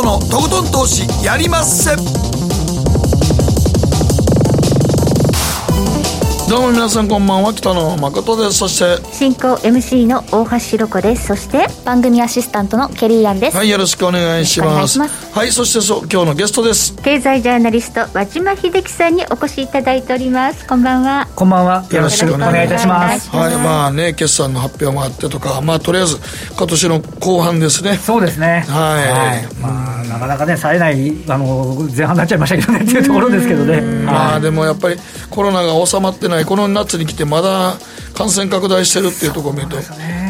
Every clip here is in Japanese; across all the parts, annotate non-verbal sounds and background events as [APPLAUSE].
誠のとことん投資やりまっせ。どうも皆さんこんばんは。北野誠です。そして進行 MC の大橋ひろ子です。そして番組アシスタントのケリーアンです。はいよろしくお願いします。はいそしてそう今日のゲストです。経済ジャーナリスト和島秀樹さんにお越しいただいております。こんばんは。こんばんは。よろしくお願いいたします。はいまあね決算の発表もあってとかまあとりあえず今年の後半ですね。そうですね。はい。まあ、なかなかね、冴えない、あの、前半になっちゃいましたけどね、っていうところですけどね。まあはい。でもやっぱりコロナが収まってないこの夏に来てまだ感染拡大してるっていうところを見ると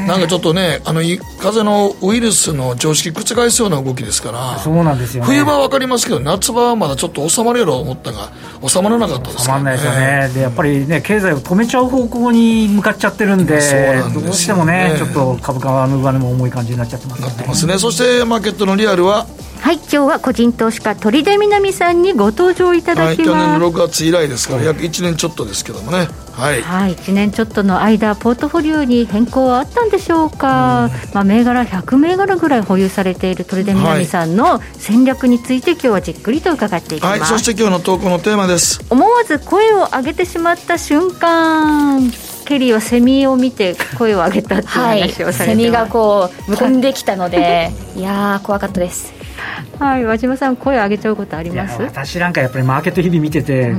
なんかちょっとねあのい風邪のウイルスの常識覆すような動きですからそうなんですよね。冬場は分かりますけど夏場はまだちょっと収まるやろう思ったが収まらなかったですたまんないですよね、でやっぱりね、経済を止めちゃう方向に向かっちゃってるんで、んでねどうしてもね、ちょっと株価の上値も重い感じになっちゃってますよね。なってますね。そしてマーケットのリアルは、はい今日は個人投資家鳥出みなみさんにご登場いたはい、だき去年のます6月以来ですから約1年ちょっとですけどもね。はい。はい、1年ちょっとの間、ポートフォリオに変更はあったんでしょうか、まあ、銘柄100銘柄ぐらい保有されている鳥出みなみさんの戦略について、今日はじっくりと伺っていきます。はいそして今日の投稿のテーマです。思わず声を上げてしまった瞬間ケリーはセミを見て声を上げたっていうはい、話をされてます、セミがこう飛んできたので、いやー怖かったです。[LAUGHS] はい和島さん声を上げちゃうことありいやます私なんかやっぱりマーケット日々見てて、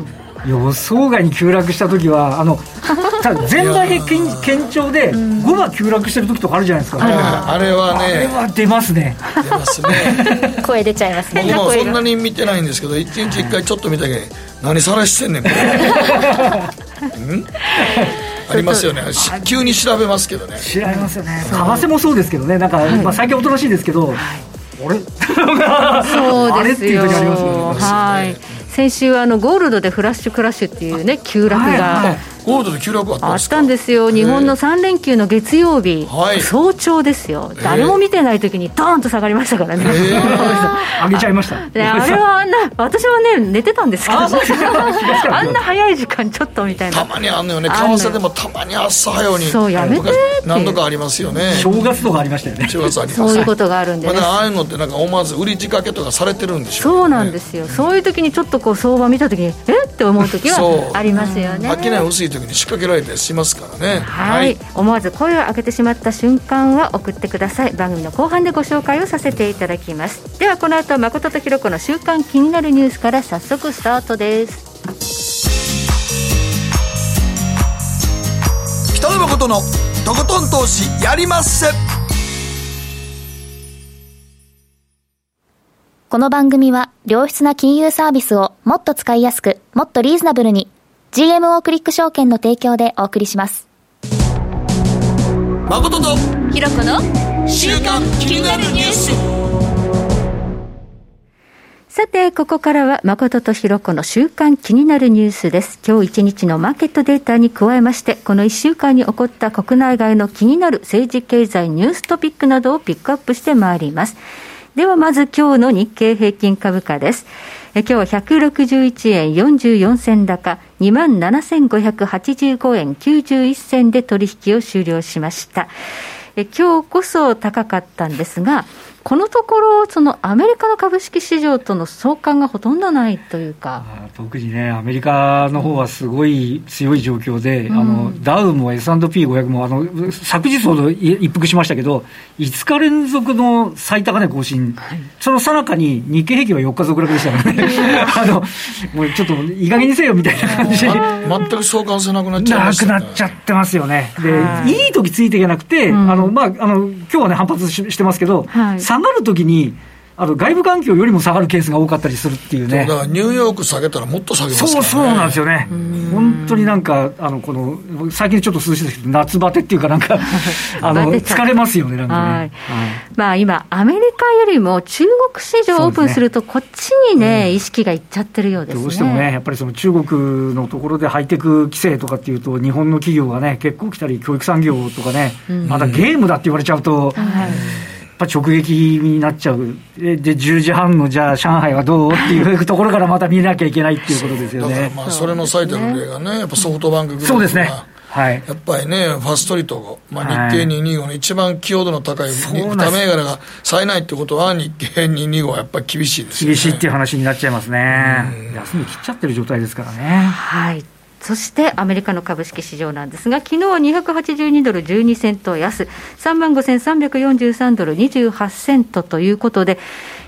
予想外に急落した時はあのただ [LAUGHS] 全体平均堅調で5が急落してる時とかあるじゃないですか、あれはあれねは出ますね。出ますね。[LAUGHS] 声出ちゃいますね。僕もそんなに見てないんですけど一日一回ちょっと見たけど何さらしてんねんこれん？ありますよね。し急に調べますけどね。知られますよね。為替もそうですけどね。なんか、まあ、最近おとなしいですけど、あれそうあれ？っていうですよはい。先週あのゴールドでフラッシュクラッシュっていうね急落はいはがいゴールドで急落あったんあっですか？たんですよ。日本の3連休の月曜日、はい。早朝ですよ。誰も見てない時にドーンと下がりましたからね、[LAUGHS] 上げちゃいました。であれはあんな私はね寝てたんですけど [LAUGHS] あんな早い時間ちょっとみたいな。たまにあんのよね。為替でもたまに朝早うに。そうやめて何度かありますよね。正月とかありましたよね。正月あります。そういうことがあるんでね。ああいうのってなんか思わず売り仕掛けとかされてるんでしょそうなんですすよ、そういう時にちょっとこう相場見た時にえっ？て思う時はありますよね。商い薄い時に仕掛けられたりしますからね。はい、思わず声を上げてしまった瞬間は送ってください。番組の後半でご紹介をさせていただきます。ではこの後誠とひろ子の週刊気になるニュースから早速スタートです。北野誠のとことん投資やりまっせ。この番組は良質な金融サービスをもっと使いやすく、もっとリーズナブルに GMO クリック証券の提供でお送りします。誠とひろこの週刊気になるニュースさて、ここからは誠とひろ子の週間気になるニュースです。今日一日のマーケットデータに加えまして、この一週間に起こった国内外の気になる政治経済ニューストピックなどをピックアップしてまいります。ではまず今日の日経平均株価です。え今日は161円44銭高、27,585円91銭で取引を終了しました。え今日こそ高かったんですが、このところ、そのアメリカの株式市場との相関がほとんどないというか、特にね、アメリカの方はすごい強い状況で、うん。あのダウも S&P500 もあの昨日ほどい一服しましたけど、5日連続の最高値更新、その最中に日経平均は4日続落でしたからね、[LAUGHS] あのもうちょっといい加減にせよみたいな感じ。に全く相関性なくなっちゃいなくました。ねなっちゃってますよね。はい。で、いい時ついていけなくて、うん。あの、まあ、あの、今日はね、反発ししてますけど、はい下がる時に、あの、外部環境よりも下がるケースが多かったりするっていうね。だからニューヨーク下げたらもっと下げますから、ね、そうそうなんですよね。本当になんか、あの、この、最近ちょっと涼しいですけど、夏バテっていうかなんか、[LAUGHS] あの、疲れますよね、なんかね。はいはいまあ今、アメリカよりも中国市場オープンすると、こっちにね、意識がいっちゃってるようですね。どうしてもね、やっぱりその中国のところでハイテク規制とかっていうと、日本の企業がね、結構来たり、教育産業とかね、またゲームだって言われちゃうと、はいぱ直撃になっちゃう。で、で10時半のじゃあ上海はどう？っていうところからまた見なきゃいけないっていうことですよね。だからまあそれの最たる例がねやっぱソフトバンクグループが。そうですね。はい、やっぱりね、ファストリート、まあ、日経225の一番寄与度の高い2銘柄が冴えないってことは、日経225はやっぱり厳しいです、ね、厳しいっていう話になっちゃいますね、休み切っちゃってる状態ですからね。はいそしてアメリカの株式市場なんですが、昨日は282ドル12セント安、3万5343ドル28セントということで、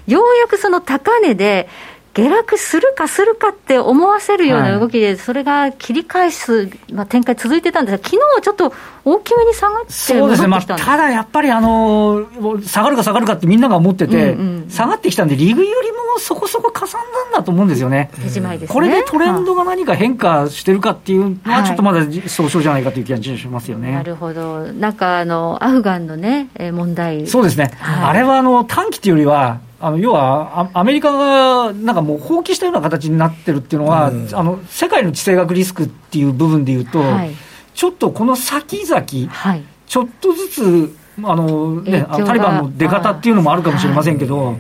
ようやくその高値で、下落するかするかって思わせるような動きで、それが切り返す、まあ、展開続いてたんですが、昨日はちょっと大きめに下がってそうですね、まあ、ただやっぱり、あの下がるか下がるかってみんなが思ってて、うんうん、下がってきたんで、利食いよりもそこそこかさんだんだと思うんですよね。ね、これでトレンドが何か変化してるかっていうのは、ちょっとまだ総称じゃないかという気がしますよね。なるほど、なんかあのアフガンのね、問題。そうですね、はい、あれはあの短期というよりは、あの要はアメリカがなんかもう放棄したような形になってるっていうのは、うん、あの世界の地政学リスクっていう部分でいうと、はい、ちょっとこの先々、はい、ちょっとずつあの、ね、タリバンの出方っていうのもあるかもしれませんけど、はい、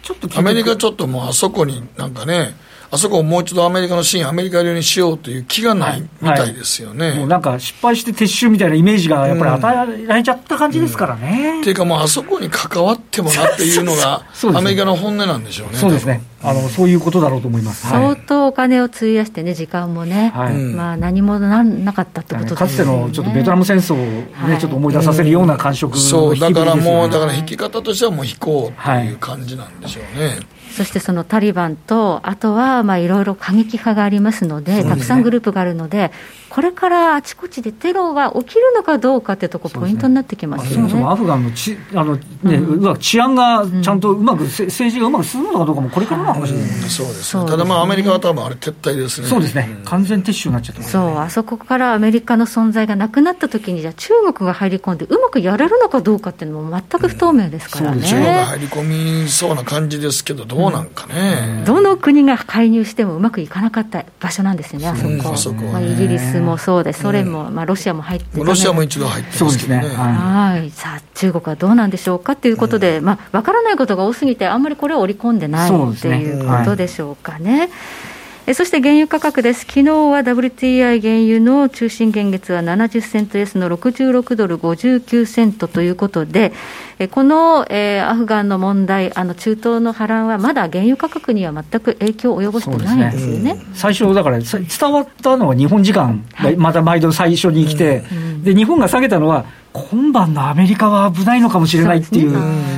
ちょっとアメリカちょっともうあそこになんかね、あそこをもう一度アメリカのシーン、アメリカ流にしようという気がないみたいですよね、はい。はい、もうなんか失敗して撤収みたいなイメージがやっぱり与えられちゃった感じですからね。うん。うん、っていうか、もうあそこに関わってもなっていうのが、アメリカの本音なんでしょうね。そうですね。あのそういうことだろうと思います、相当お金を費やしてね、時間もね、はい、まあ、何もななかったってことです、ね、かつてのちょっとベトナム戦争をね、はい、ちょっと思い出させるような感触、ね、そう、だからもう、だから引き方としてはもう引こうという感じなんでしょうね。そしてそのタリバンと、あとはいろいろ過激派がありますので、たくさんグループがあるので、これからあちこちでテロが起きるのかどうかってとこ、ポイントになってきますよね、そもそもアフガンのちあの、ねうん、治安がちゃんとうまく、うん、政治がうまく進むのかどうかも、これからの話です、ね、そうですね、ただまあ、アメリカは多分あれ、撤退ですね、そうですね、完全撤収になっちゃって、ね、そうあそこからアメリカの存在がなくなったときに、じゃあ、中国が入り込んで、うまくやれるのかどうかっていうのも全く不透明ですからね、うん、中国が入り込みそうな感じですけど、どうなんかね、どの国が介入してもうまくいかなかった場所なんですよね、あそこ、そこまあ、イギリスもそうです、それも、まあ、ロシアも入ってロシアも一度入ってますね。はい、さあ、中国はどうなんでしょうかということで、まあ、分からないことが多すぎて、あんまりこれを織り込んでないと、ね、いうことでしょうかね。えそして原油価格です、昨日は WTI 原油の中心現月は70セント安の66ドル59セントということで、えこの、えー、アフガンの問題、あの中東の波乱はまだ原油価格には全く影響を及ぼしてないんですよね、ね、最初、だから伝わったのは日本時間、はい、また毎度最初に来て、うん、で日本が下げたのは、今晩のアメリカは危ないのかもしれないっていう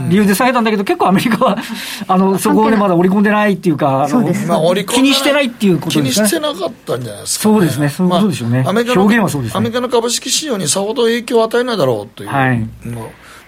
理由で下げたんだけど、結構アメリカはあのそこでまだ織り込んでないっていうか、気にしてないっていうことですね。気にしてなかったんじゃないですか、ね、そうですね、そうでしょうね、まあ、表現はそうです、ね、アメリカの株式市場にさほど影響を与えないだろうという。はい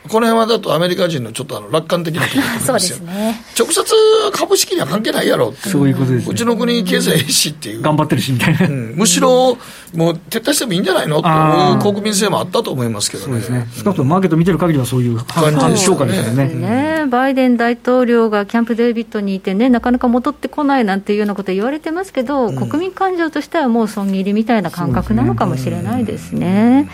この辺はだとアメリカ人のちょっとあの楽観的なところですよ。[LAUGHS] ね、直接株式には関係ないやろってそういうことです、ね、うちの国経済いいしっていう。頑張ってるしみたいな、うん、むしろもう撤退してもいいんじゃないのという国民性もあったと思いますけどね。そうですね。少なくともマーケット見てる限りはそういう感じでしょうかですよねねバイデン大統領がキャンプ・デービッドにいてねなかなか戻ってこないなんていうようなこと言われてますけど、うん、国民感情としてはもう損切りみたいな感覚なのかもしれないですね。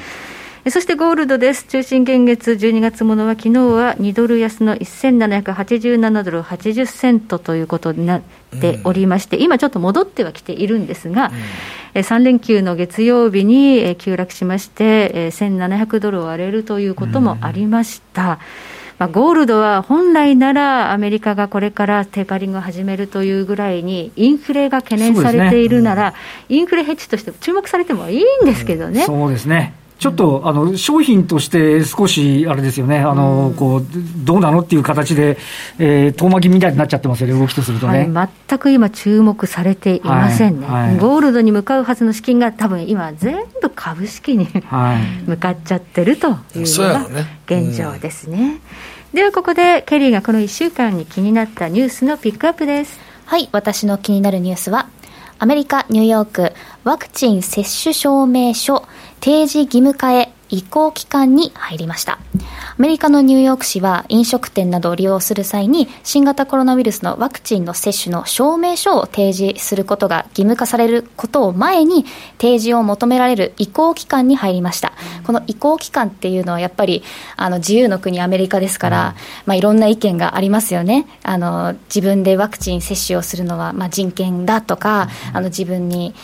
そしてゴールドです。中心現月12月ものは昨日は2ドル安の1787ドル80セントということになっておりまして、うん、今ちょっと戻ってはきているんですが、うん、3連休の月曜日に急落しまして、1700ドルを割れるということもありました。うん。まあ、ゴールドは本来ならアメリカがこれからテーパリングを始めるというぐらいに、インフレが懸念されているなら、ね。うん、インフレヘッジとして注目されてもいいんですけどね。そうですねちょっと、あの商品として少しあれですよね、あのこうどうなのっていう形で、えー、遠巻きみたいになっちゃってますよね、動きとするとね、はい、全く今、注目されていませんね、はい。はい、ゴールドに向かうはずの資金が、多分今、全部株式に [LAUGHS] 向かっちゃってるというのが現状ですね。ではここでケリーがこの1週間に気になったニュースのピックアップです。はい。私の気になるニュースはアメリカ・ニューヨークワクチン接種証明書提示義務化へ。移行期間に入りました。アメリカのニューヨーク市は飲食店などを利用する際に新型コロナウイルスのワクチンの接種の証明書を提示することが義務化されることを前に提示を求められる移行期間に入りました。この移行期間っていうのはやっぱりあの自由の国アメリカですから、まあ、いろんな意見がありますよね。あの自分でワクチン接種をするのはまあ人権だとか、あの自分に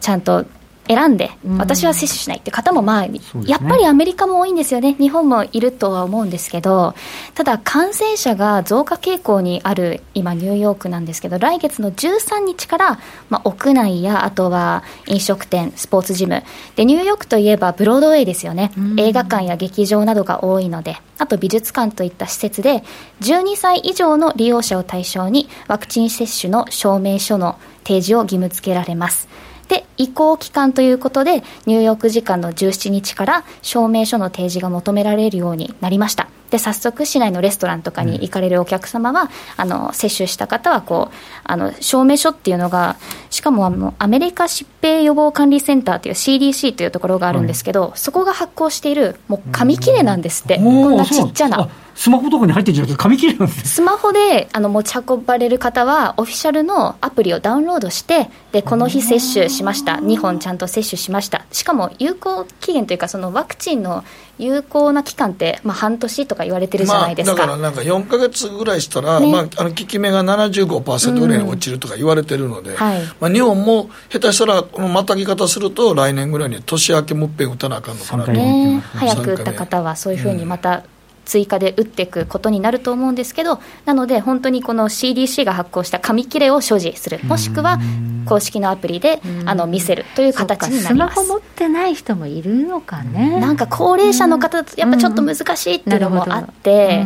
ちゃんと選んで、私は接種しないって方も、まあ、ね、やっぱりアメリカも多いんですよね、日本もいるとは思うんですけど、ただ、感染者が増加傾向にある今、ニューヨークなんですけど、来月の13日から、まあ、屋内や、あとは飲食店、スポーツジム、でニューヨークといえばブロードウェイですよね、映画館や劇場などが多いので、あと美術館といった施設で、12歳以上の利用者を対象に、ワクチン接種の証明書の提示を義務付けられます。で、移行期間ということで、ニューヨーク時間の17日から証明書の提示が求められるようになりました。で、早速、市内のレストランとかに行かれるお客様は、うん、あの、接種した方は、こう、あの、証明書っていうのが、しかも、あの、アメリカ疾病予防管理センターという CDC というところがあるんですけど、はい、そこが発行している、もう紙切れなんですって。こんなちっちゃな。スマホとかに入ってるんじゃなくて紙切れなんですスマホであの持ち運ばれる方はオフィシャルのアプリをダウンロードしてでこの日接種しました。2本ちゃんと接種しました。しかも有効期限というかそのワクチンの有効な期間って、まあ、半年とか言われてるじゃないですか、まあ、だからなんか4か月ぐらいしたら、ね、まあ、あの効き目が75%ぐらいに落ちるとか言われてるので、うんはい、まあ、日本も下手したらこのまたぎ方すると来年ぐらいに年明けもっぺん打たなあかんのかなと、ね、早く打った方はそういうふうにまた、追加で打っていくことになると思うんですけど、なので、本当にこの CDC が発行した紙切れを所持する、もしくは公式のアプリであの見せるという形になりますスマホ持ってない人もいるのかね。なんか高齢者の方だと、やっぱちょっと難しいっていうのもあって。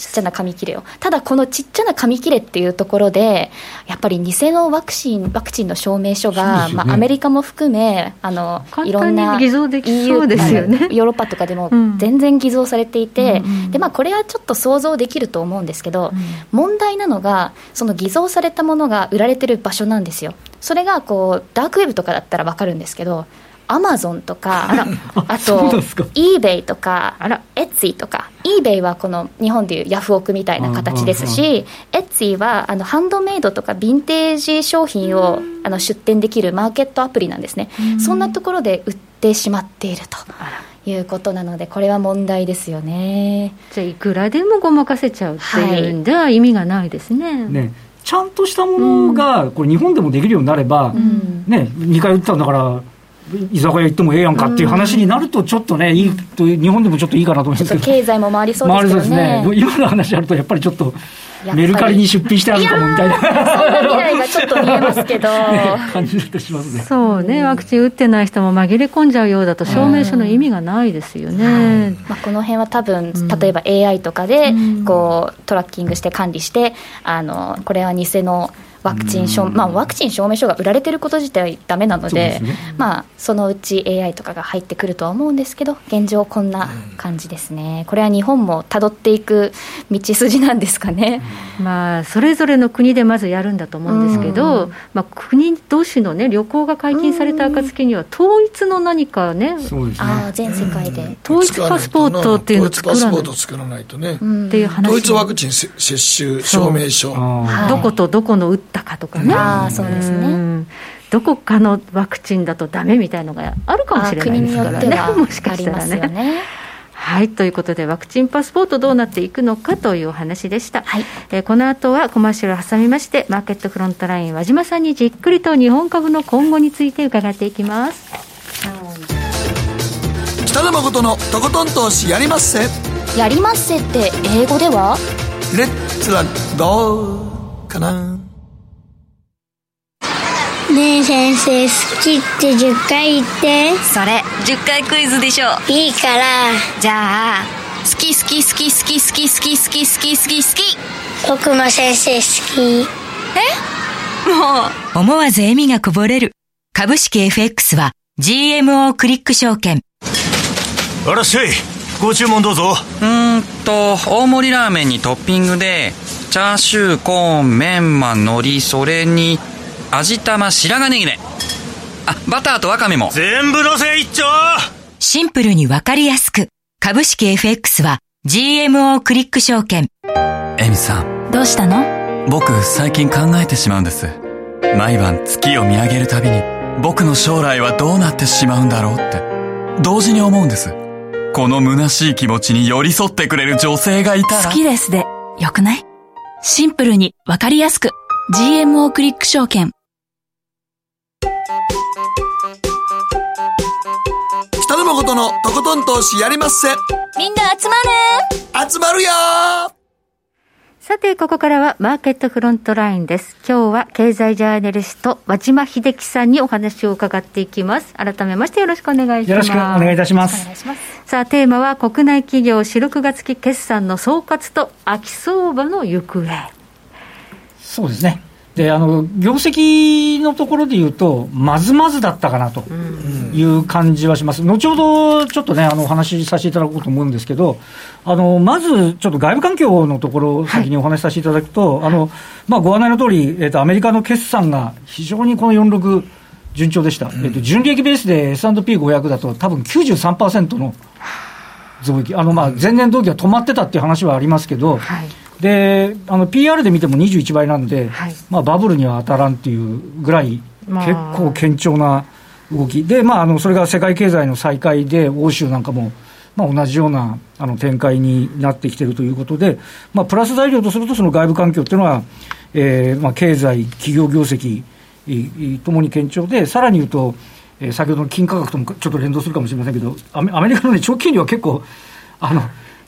ちっちゃな紙切れを。ただこのちっちゃな紙切れっていうところでやっぱり偽のワクチンワクチンの証明書が、ね、まあ、アメリカも含めあのいろんな EU そうですよ、ね、ヨーロッパとかでも全然偽造されていて、うん、でまあ、これはちょっと想像できると思うんですけど、うん、問題なのがその偽造されたものが売られてる場所なんですよ。それがこうダークウェブとかだったら分かるんですけどアマゾンとか、あ [LAUGHS] と、イーベイとか、エッツィとか、イーベイはこの日本でいうヤフオクみたいな形ですし、エッツィはあのハンドメイドとかヴィンテージ商品をあの出店できるマーケットアプリなんですね。そんなところで売ってしまっていると。いうことなので、これは問題ですよね。じゃあ、いくらでもごまかせちゃうっていうんでは意味がないですね。ね。ちゃんとしたものが、これ、日本でもできるようになれば、うん、ね、2回打ったんだから、居酒屋行ってもええやんかっていう話になると、ちょっとね、いいと、日本でもちょっといいかなと思いますけど、経済も回りそうですね。ですね。今の話あると、やっぱりちょっと。メルカリに出品してあるかもみたいな。そんな未来がちょっと見えますけど。[LAUGHS] ね、感じてしますね。そうね、ワクチン打ってない人も紛れ込んじゃうようだと、証明書の意味がないですよね。まあ、この辺は多分、例えば AI とかで、こう、トラッキングして管理して、あの、これは偽の、ワクチン証、まあ、ワクチン証明書が売られてること自体だめなので、ね、まあ、そのうち AI とかが入ってくるとは思うんですけど、現状、こんな感じですね、これは日本もたどっていく道筋なんですかね、まあ、それぞれの国でまずやるんだと思うんですけど、まあ、国同士の、ね、旅行が解禁された暁には、統一の何かね、ね。あ全世界で、統一パスポートっていうのを作らないとね、っていう話統一ワクチン接種証明書、どことどこの打ったかとか。ね。あそうですね。どこかのワクチンだとダメみたいのがあるかもしれないですからね、[LAUGHS] もしかしたらね。ね。はいということで、ワクチンパスポートどうなっていくのかというお話でした、はい、えー、この後はコマーシャルを挟みまして、マーケットフロントライン、和島さんにじっくりと日本株の今後について伺っていきます。北野誠のとことん投資やりまっせ。やりまっせって英語では？レッツラゴーかな？ねえ先生好きって10回言って。それ10回クイズでしょいいから。じゃあ好き好き好き好き好き好き好き好き好き好き。僕も先生好き。え？もう。思わず笑みがこぼれる。株式 FX は GMO クリック証券。あらっしゃいご注文どうぞ。うんと大盛りラーメンにトッピングでチャーシューコーンメンマ海苔それに味玉白髪ネギね。あバターとワカメも。全部のせ一丁。シンプルにわかりやすく。株式 FX は GMO クリック証券。エミさん。どうしたの？僕最近考えてしまうんです。毎晩月を見上げるたびに僕の将来はどうなってしまうんだろうって。同時に思うんです。この虚しい気持ちに寄り添ってくれる女性がいたら。好きですで。よくない？シンプルにわかりやすく。GMO クリック証券誠のとことん投資やりまっせ。みんな集まる集まるよさて、ここからはマーケットフロントラインです。今日は経済ジャーナリスト、和島秀樹さんにお話を伺っていきます。改めましてよろしくお願いします。よろしくお願いいたします。さあ、テーマは国内企業4、6月期決算の総括と秋相場の行方。そうですね。で、あの、業績のところで言うと、まずまずだったかなという感じはします。後ほど、ちょっとね、あの、お話しさせていただこうと思うんですけど、あの、まず、ちょっと外部環境のところを先にお話しさせていただくと、あの、まあ、ご案内の通り、えっ、と、アメリカの決算が非常にこの46、順調でした。えっ、と、純利益ベースで S&P500 だと多分93%の増益。あの、まあ、前年同期は止まってたっていう話はありますけど、で、あの、PR で見ても21倍なんで、まあ、バブルには当たらんっていうぐらい、まあ結構堅調な動き。で、まあ、あの、それが世界経済の再開で、欧州なんかも、まあ、同じようなあの展開になってきているということで、まあ、プラス材料とすると、その外部環境っていうのは、えーまあ、経済、企業業績いいともに堅調で、さらに言うと、えー先ほどの金価格ともちょっと連動するかもしれませんけど、アメアメリカの、ね、長期金利は結構、あの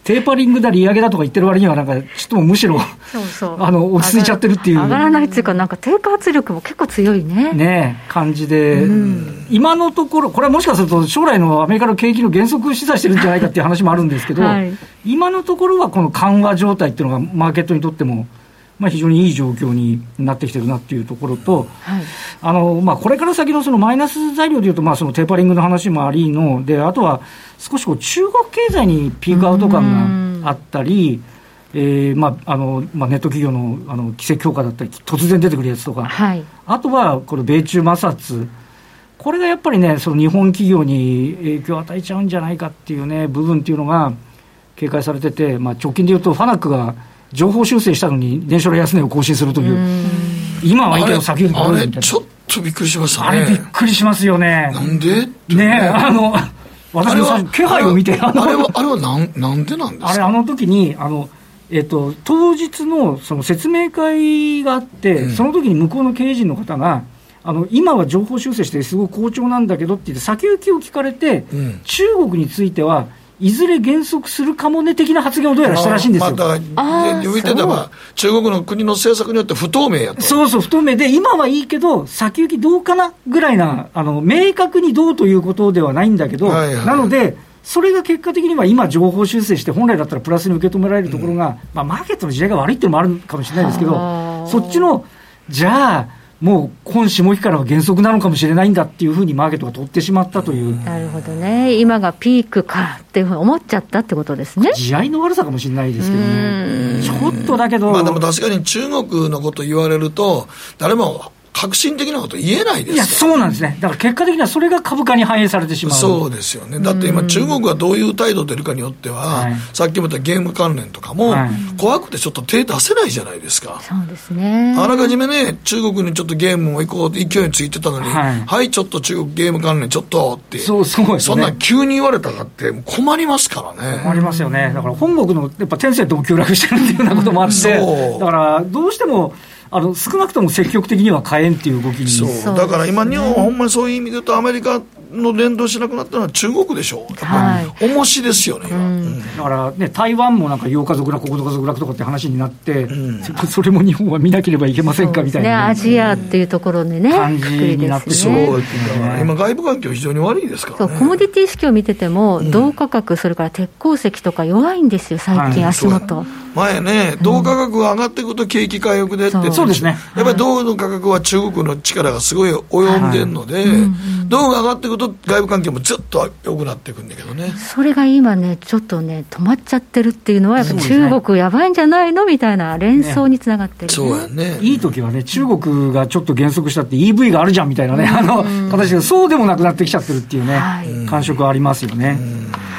テーパリングだ、利上げだとか言ってる割には、なんか、ちょっとむしろ、そうそう。あの落ち着いちゃってるっていう上がらないっていうか、なんか低下圧力も結構強いね。ね、感じで、今のところ、これはもしかすると、将来のアメリカの景気の減速を示唆してるんじゃないかっていう話もあるんですけど、はい今のところはこの緩和状態っていうのが、マーケットにとっても、まあ、非常にいい状況になってきてるなっていうところと、はい。あのまあ、これから先のそのマイナス材料でいうと、まあ、そのテーパリングの話もありの、であとは少しこう中国経済にピークアウト感があったり、えーまああのまあ、ネット企業のあの規制強化だったり、突然出てくるやつとか、はい。あとはこの米中摩擦、これがやっぱりね、その日本企業に影響を与えちゃうんじゃないかっていうね、部分っていうのが警戒されてて、まあ、直近でいうと、ファナックが情報修正したのに、年初来安値を更新するという、今はいいけど、先行きあれ、悪いみたいな。ちょっとびっくりしましたあれびっね。くりしますよね。なんで？ね。あの、私もさ気配を見て、あれは、あれのは、あれはなんなんでなんですか？あれ、あの時に、あの、えっと、当日のその説明会があって、その時に向こうの経営陣の方が、あの今は情報修正してすごく好調なんだけどって言って、先行きを聞かれて、うん。中国についてはいずれ減速するかもね的な発言をどうやらしたらしいんですよ。まあ、だから、で言ってたば、中国の国の政策によって不透明やと。そうそう、不透明で、今はいいけど、先行きどうかなぐらいな、あの明確にどうということではないんだけど、はいはいなので、それが結果的には今、情報修正して、本来だったらプラスに受け止められるところが、まあ、マーケットの時代が悪いっていうのもあるかもしれないですけどはあ、そっちの、じゃあ、もう今下期からは減速なのかもしれないんだっていうふうにマーケットが取ってしまったという、なるほどね。今がピークかっていうふうに思っちゃったってことですね。地合いの悪さかもしれないですけどね、ちょっとだけど、まあでも確かに中国のこと言われると、誰も革新的なこと言えないですいや、よ。そうなんですね、だから結果的にはそれが株価に反映されてしまう。そうですよね。だって今中国がどういう態度出るかによっては、はいさっきも言ったゲーム関連とかも、はい怖くてちょっと手出せないじゃないですか。そうですね。あらかじめね、中国にちょっとゲームも行こうって勢いについてたのに、はいはい、ちょっと中国ゲーム関連ちょっとって、そうそうですそんねなん急に言われたかって困りますからね。ありますよね、だから本国のやっぱ天性とも急落してるっていうようなこともあって、だからどうしてもあの少なくとも積極的には買えんっていう動きに、そう。だから今、日本、ほんまにそういう意味で言うと、アメリカの連動しなくなったのは中国でしょう、やっぱり、重しですよね、今、うん。だからね、台湾もなんか8日続落、9日続落とかって話になって、それも日本は見なければいけませんかみたいね、な。アジアっていうところでね、感じになって。そうね。だから今、外部環境、非常に悪いですかそう、らね。コモディティ指標を見てても、銅価格、それから鉄鉱石とか弱いんですよ、最近、はい。足元。前ね、銅価格が上がっていくと景気回復でって、そう。そうですね。やっぱり銅の価格は中国の力がすごい及んでるので、銅が上がっていくと外部環境もずっと良くなっていくんだけどね。それが今ね、ちょっとね、止まっちゃってるっていうのは、やっぱ中国やばいんじゃないのみたいな連想につながってる、ね。そうやね。いい時はね、中国がちょっと減速したって EV があるじゃんみたいなね、あの形で、そうでもなくなってきちゃってるっていうね、はい。感触はありますよね。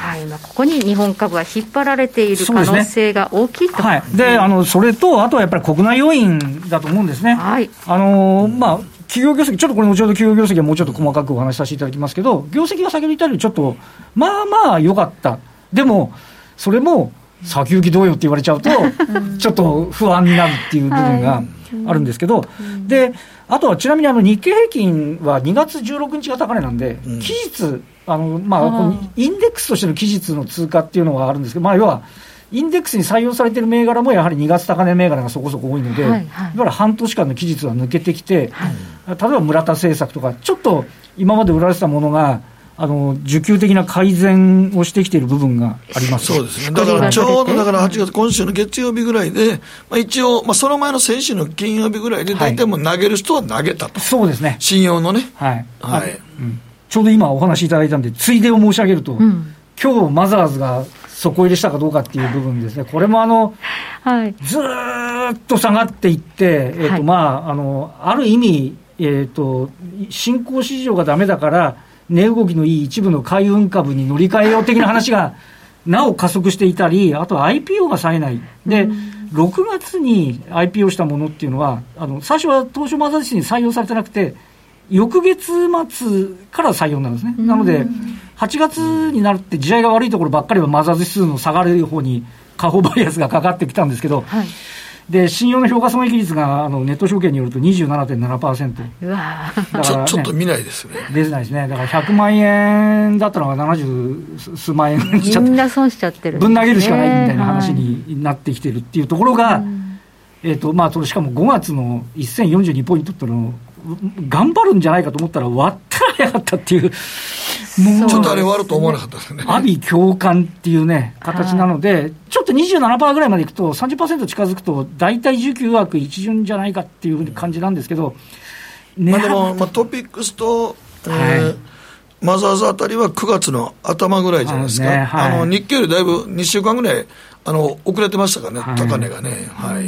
はい、まあ、ここに日本株は引っ張られている可能性が大きいと。はい、であのそれと、あとはやっぱり国内要因だと思うんですね。はい。あのーまあ企業業績、ちょっとこれ、後ほど企業業績はもうちょっと細かくお話しさせていただきますけど、業績は先ほど言ったように、ちょっと、まあまあ良かった、でも、それも先行きどうよって言われちゃうと、[LAUGHS] ちょっと不安になるっていう部分があるんですけど、であとはちなみにあの日経平均は2月16日が高値なんで、期日あのまあ、インデックスとしての期日の通過っていうのがあるんですけど、まあ、要は、インデックスに採用されている銘柄もやはり2月高値銘柄がそこそこ多いので、はいはい、いわゆる半年間の期日は抜けてきて、はい、例えば村田製作とか、ちょっと今まで売られてたものが、あの需給的な改善をしてきている部分があります。そうですね、だからちょうどだから8月、今週の月曜日ぐらいで、まあ、一応、まあ、その前の先週の金曜日ぐらいで、大体もう投げる人は投げたと、そうですね。信用のね、はい、はい、うん、ちょうど今お話しいただいたんで、ついでを申し上げると、うん、今日マザーズが底入れしたかどうかっていう部分ですね、これもあの、はい、ずっと下がっていって、えーとまあ、あのある意味、えーと、新興市場がだめだから、値動きのいい一部の海運株に乗り換えよう的な話が [LAUGHS] なお加速していたり、あとは IPO が冴えない。で、6月に IPO したものっていうのは、あの最初は東証マザーズに採用されてなくて、翌月末から採用なんですね。なので、8月になるって時代が悪いところばっかりはマザーズ指数の下がる方に下方バイアスがかかってきたんですけど、はいで信用の評価損益率があのネット証券によると27.7%。うわちょちょっと見ないですね。出ないですね。だから100万円だったのが70数万円にしちゃって。みんな損しちゃってる、ね、ぶん投げるしかないみたいな話になってきてるっていうところが、はい、えっ、ー、と、まあ、それしかも5月の1042ポイントっての頑張るんじゃないかと思ったら割ったらやがったっていう。もうちょっと。あれ割ると思わなかったですね。阿鼻共感っていうね、形なので、ちょっと27%ぐらいまでいくと、30%近づくと、大体需給枠一巡じゃないかっていう感じなんですけど、まあでも、まあ、トピックスと、えー、はい。マザーズあたりは9月の頭ぐらいじゃないですか、あ、はい、の日経よりだいぶ2週間ぐらいあの遅れてましたからね、はい、高値がね。は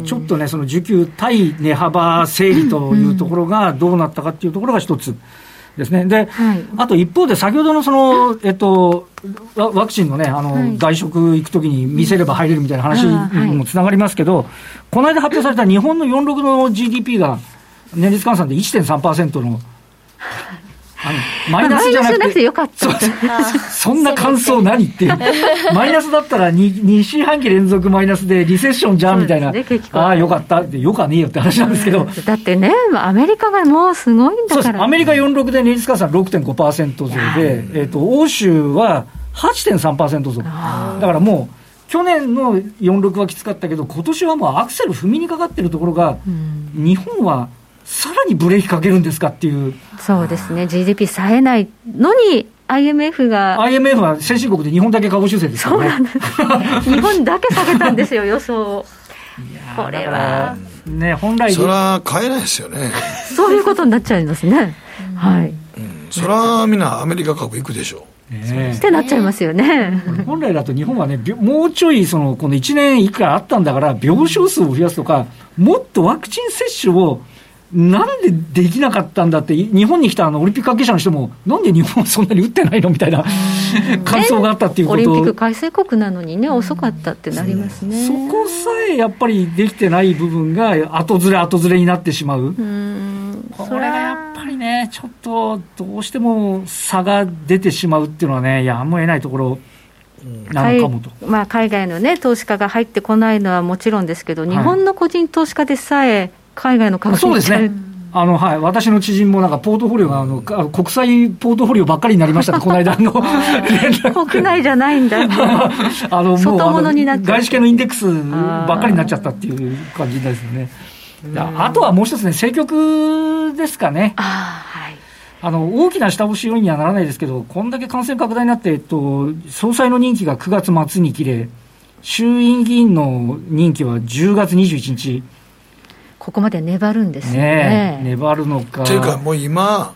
い、ちょっとね、その需給対値幅整理というところがどうなったかっていうところが一つ。ですね。で、はい、あと一方で先ほどのその、えっと、ワクチンのね、あの、はい、外食行くときに見せれば入れるみたいな話にもつながりますけど、はい、この間発表された日本の46の GDP が年率換算で1.3%のあのマイナスじゃなくて。よかった。そんな感想何っていう、マイナスだったら 2, 2四半期連続マイナスでリセッションじゃんみたいな、ね、ああ、よかった。って、よかねえよって話なんですけど、だってね、アメリカがもうすごいんだから、アメリカ46で年率換算6.5%増で、えーと、欧州は8.3%増、だからもう。去年の46はきつかったけど、今年はもうアクセル踏みにかかってるところが、日本はさらにブレーキかけるんですかっていう。そうですね、GDP 冴えないのに、IMF が。IMF は先進国で日本だけ下方修正ですからね。そうなんです。日本だけ下げたんですよ、予想を。これは。ね、本来。それは買えないですよね。そういうことになっちゃいますね。はい。うん、それはみんなアメリカ株行くでしょう。ね、ってなっちゃいますよね。本来だと日本はね、もうちょいそのこの1年いくらあったんだから、病床数を増やすとか、もっとワクチン接種をなんでできなかったんだって、日本に来たあのオリンピック関係者の人も、なんで日本はそんなに打ってないのみたいな感想があったっていうこと、オリンピック開催国なのにね、遅かったってなりますね、そこさえやっぱりできてない部分が、後ずれ後ずれになってしまう、うん。これがやっぱりね、ちょっとどうしても差が出てしまうっていうのはね、やむを得ないところ。なのかもと。まあ、海外の、ね、投資家が入ってこないのはもちろんですけど、日本の個人投資家でさえ、海外の株そうですね。あの、はい。私の知人もなんか、ポートフォリオが、あの、国際ポートフォリオばっかりになりましたね、この間の。国内じゃないんだ。[LAUGHS] あの、もう、外資系のインデックスばっかりになっちゃったっていう感じですよね。あとはもう一つね、政局ですかね。あはい。あの大きな下押し要因にはならないですけど、こんだけ感染拡大になって、えっと、総裁の任期が9月末に切れ、衆院議員の任期は10月21日。ここまで粘るんですよね。ね粘るのか。というか、もう今、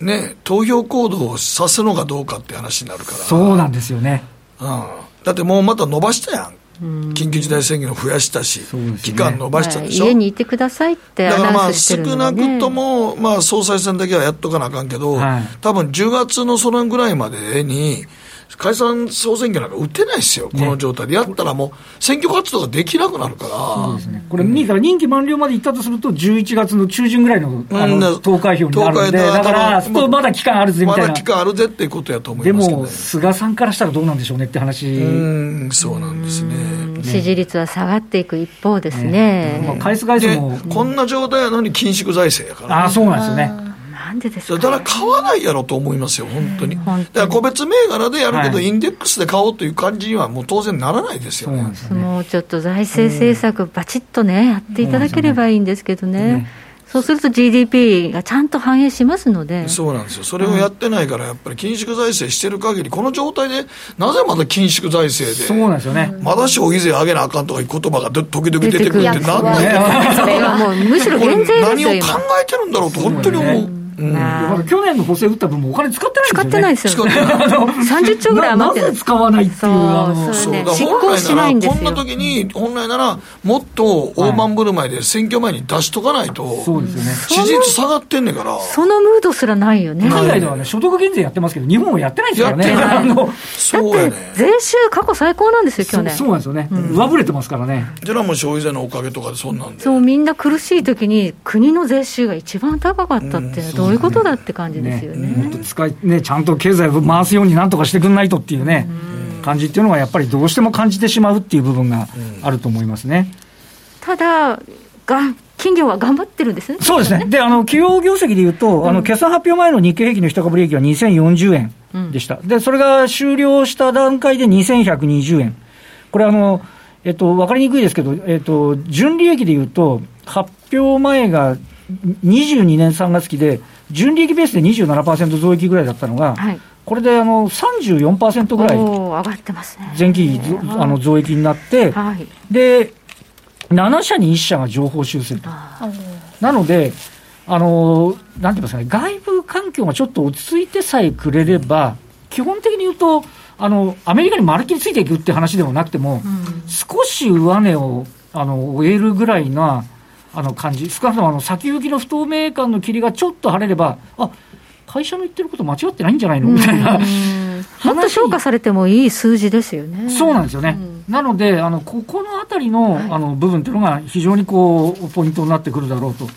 ね、投票行動をさすのかどうかって話になるから。そうなんですよね。うん。だってもうまた伸ばしたやん。緊急事態宣言を増やしたし、ね、期間伸ばしたでしょ、家にいてくださいってだからまあ少なくとも、まあ、総裁選だけはやっとかなあかんけど、はい、多分10月のそのぐらいまでに、解散総選挙なんか打てないですよ、この状態で、やったらもう、選挙活動ができなくなるから、そうですね、これ、任期満了までいったとすると、11月の中旬ぐらいのあの投開票になるんで、だから、まだ期間あるぜみたいな、まだ期間あるぜっていうことやと思いますけど、ね、でも、菅さんからしたらどうなんでしょうねって話。うんそうなんですね。支持率は下がっていく一方ですね、ね。まあ、返す返すも。こんな状態やのに緊縮財政やから、ね、あそうなんですよね。なんでですか、ね、だから買わないやろと思いますよ、本当に。だから個別銘柄でやるけど、はい、インデックスで買おうという感じにはもう当然ならないですよね。もうちょっと財政政策、ばちっとね、やっていただければいいんですけどね。そうすると GDP がちゃんと反映しますので。そうなんですよ。それをやってないから、やっぱり緊縮財政してる限り、この状態で、なぜまだ緊縮財政で、そうなんですよね。まだ消費税上げなあかんとかいう言葉が時々出てくるってなんだよ。それはもう、むしろ減税何を考えてるんだろうと、本当に思う。うん、去年の補正打った分もお金使ってないんですよ、ね、使ってないですよ、ね、[LAUGHS] 30兆ぐらい余ってる。なぜ使わないっていうそうそうね執行しないんですこんな時に本来ならもっと大盤振る舞いで選挙前に出しとかないと、そうですよね。支持率下がってんねんから。そのムードすらないよね。海外ではね所得減税やってますけど日本はやってないんですからね。[LAUGHS] あのそうやね税収過去最高なんですよ去年。そうなんですよね、上振れてますからね。じゃあもう消費税のおかげとかでそんなんで。そうみんな苦しい時に国の税収が一番高かったってどういうことだって感じですよね。ねもっと使い、ね、ちゃんと経済を回すようになんとかしてくんないとっていうね、う感じっていうのはやっぱりどうしても感じてしまうっていう部分があると思いますね。ただが企業は頑張ってるんですね。そうですね。で、あの、企業業績でいうと、うん、あの、決算発表前の日経平均の一株利益は2040円でした。うん、で、それが終了した段階で2120円。これあの、えっと、わかりにくいですけど、えっと、純利益でいうと、発表前が22年3月期で、純利益ベースで27%増益ぐらいだったのが、はい、これであの34%ぐらい、上がってますね。前期あの増益になって、はい、で7社に1社が情報修正と。なので、あのなんて言いますかね、外部環境がちょっと落ち着いてさえくれれば、基本的に言うと、あのアメリカにまるっきりついていくって話でもなくても、うん、少し上値をあの終えるぐらいなあの感じ、少なくともあの先行きの不透明感の霧がちょっと晴れれば、あ会社の言ってること間違ってないんじゃないの？みたいな。もっと評価されてもいい数字ですよね。そうなんですよね。うん、なので、あの、ここのあたりの、はい、あの、部分っていうのが非常にこう、ポイントになってくるだろうと。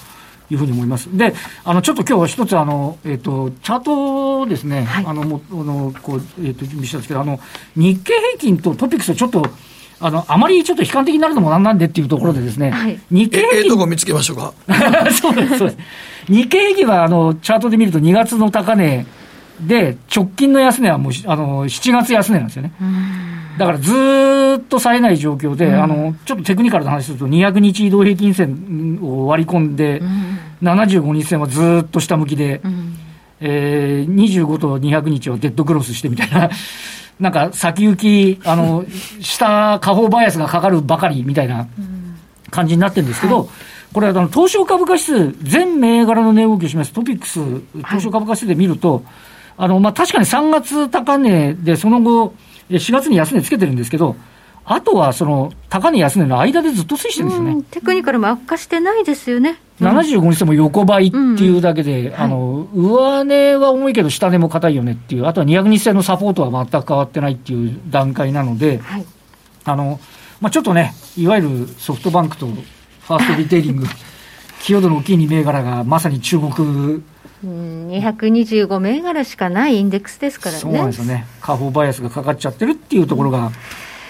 いうふうに思います。で、あの、ちょっと今日は一つ、あの、えっ、ー、と、チャートですね、はい、あの、もあの、こう、えっ、ー、と、準備したんですけど、あの、日経平均とトピックスをちょっと、あの、あまりちょっと悲観的になるのもなんなんでっていうところでですね、はい、日経平均。ええとこ見つけましょうか？[LAUGHS] そうです、そうです。日経平均は、あの、チャートで見ると2月の高値で、直近の安値はもう、あの、7月安値なんですよね。だからずっと冴えない状況で、あの、ちょっとテクニカルな話すると、200日移動平均線を割り込んで、75日線はずっと下向きで、えー、25と200日をデッドクロスしてみたいななんか先行き、あの、下、下方バイアスがかかるばかりみたいな感じになってるんですけど、はい、これ、あの、東証株価指数、全銘柄の値動きを示すトピックス、東証株価指数で見ると、はい、あの、まあ、確かに3月高値で、その後、4月に安値つけてるんですけど、あとはその高値安値の間でずっと推移してるんですよね。テクニカルも悪化してないですよね。75にしても横ばいっていうだけで、うん、あの、上値は重いけど下値も硬いよねっていう、あとは200日線のサポートは全く変わってないっていう段階なので、はい、あの、まあ、ちょっとね、いわゆるソフトバンクとファーストリテイリング、寄与度の大きい2銘柄がまさに注目うん、225銘柄しかないインデックスですからね。そうなんですよね。下方バイアスがかかっちゃってるっていうところが、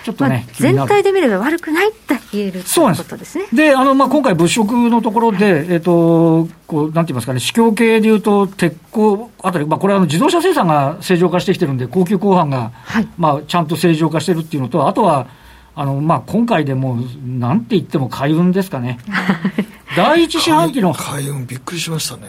ちょっとね、まあ、全体で見れば悪くないって言えるということですね。であの、まあ、今回、物色のところで、えっ、ー、と、こう、なんて言いますかね、市況系でいうと、鉄鋼あたり、まあ、これはあの自動車生産が正常化してきてるんで、高級後半が、はい、まあ、ちゃんと正常化してるっていうのと、あとは、あの、まあ、今回でも、なんて言っても海運ですかね。第一四半期の。海運びっくりしましたね。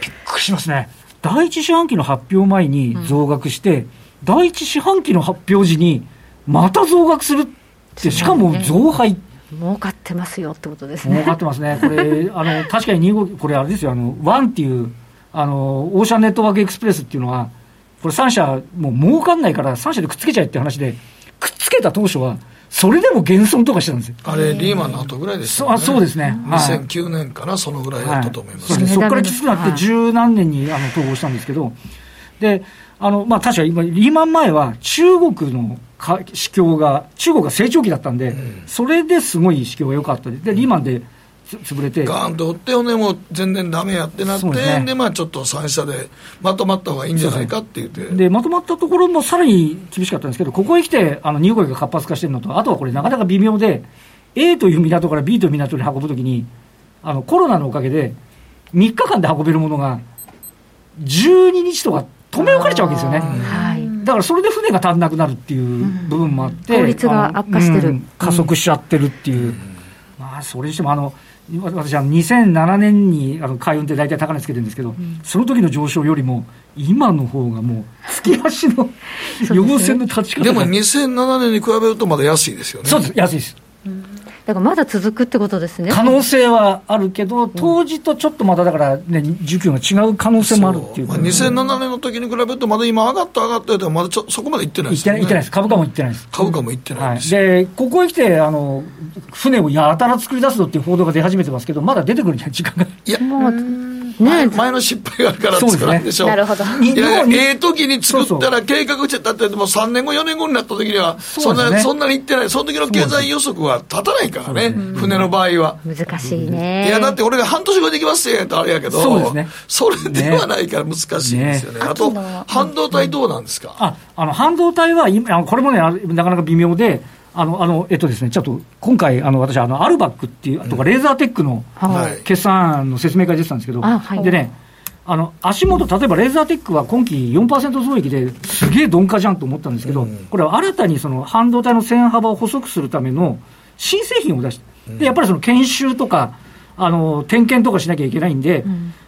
びっくりしますね。第一四半期の発表前に増額して、うん、第一四半期の発表時に、また増額するって、しかも増配。儲かってますよってことですね。儲かってますね。これ、[LAUGHS] あの、確かに25、これあれですよ、あの、ワンっていう、あの、オーシャンネットワークエクスプレスっていうのは、これ3社、もう儲かんないから3社でくっつけちゃえって話で、くっつけた当初は、それでも減損とかしてたんですよ。あれ、リーマンの後ぐらいですよね。あそうですね。2009年かな、そのぐらいだったと思います、はい、そこからきつくなって、十何年にあの統合したんですけど、で、あの、まあ、確か今、リーマン前は中国のか市況が、中国が成長期だったんで、うん、それですごい市況が良かったで、で、リーマンで潰れて。ガーンと追ってよね、もう全然だめやってなって、で、ね、まあちょっと3社でまとまった方がいいんじゃないかって言って。で、まとまったところもさらに厳しかったんですけど、ここへ来て、あの、荷動きが活発化してるのと、あとはこれなかなか微妙で、A という港から B という港に運ぶときに、あの、コロナのおかげで、3日間で運べるものが、12日とか止め置かれちゃうわけですよね。だからそれで船が足んなくなるっていう部分もあって、効率が悪化してる、加速しちゃってるっていう、まあ、それにしてもあの、私は2007年にあの海運って大体高値つけてるんですけど、うん、その時の上昇よりも、今の方がもう、月足の陽線の立ち方でも2007年に比べると、まだ安いですよね。そうです、安いです。だからまだ続くってことですね。可能性はあるけど、当時とちょっとまただから、ね、需給が違う可能性もあるっていう、まあ、2007年の時に比べると、まだ今、上がった上がったよまだちょそこまでいってないです、ね、いってないです、株価もいってないです。株価もいってないです、はい、でここへ来てあの、船をやたら作り出すぞっていう報道が出始めてますけど、まだ出てくるには時間が。いや。もうね、前の失敗があるから作らんでしょ、ね、なるほど。いやええ時に作ったら計画してたっても3年後4年後になった時にはそんな,、ね、そんなにいってない。その時の経済予測は立たないからね、船の場合は。難しいね。いやだって俺が半年後できますよとあれやけどそうです、ね、それではないから難しいんですよね、ね、あと半導体どうなんですか、ああの半導体は今これもねなかなか微妙であの、あの、えっとですね、ちょっと、今回、あの、私、あの、アルバックっていう、とか、レーザーテックの決算の説明会出てたんですけど、はい、でね、あの足元、例えばレーザーテックは今期4%増益ですげえ鈍化じゃんと思ったんですけど、うん、これは新たにその半導体の線幅を細くするための新製品を出して、でやっぱりその研修とか、あの点検とかしなきゃいけないんで、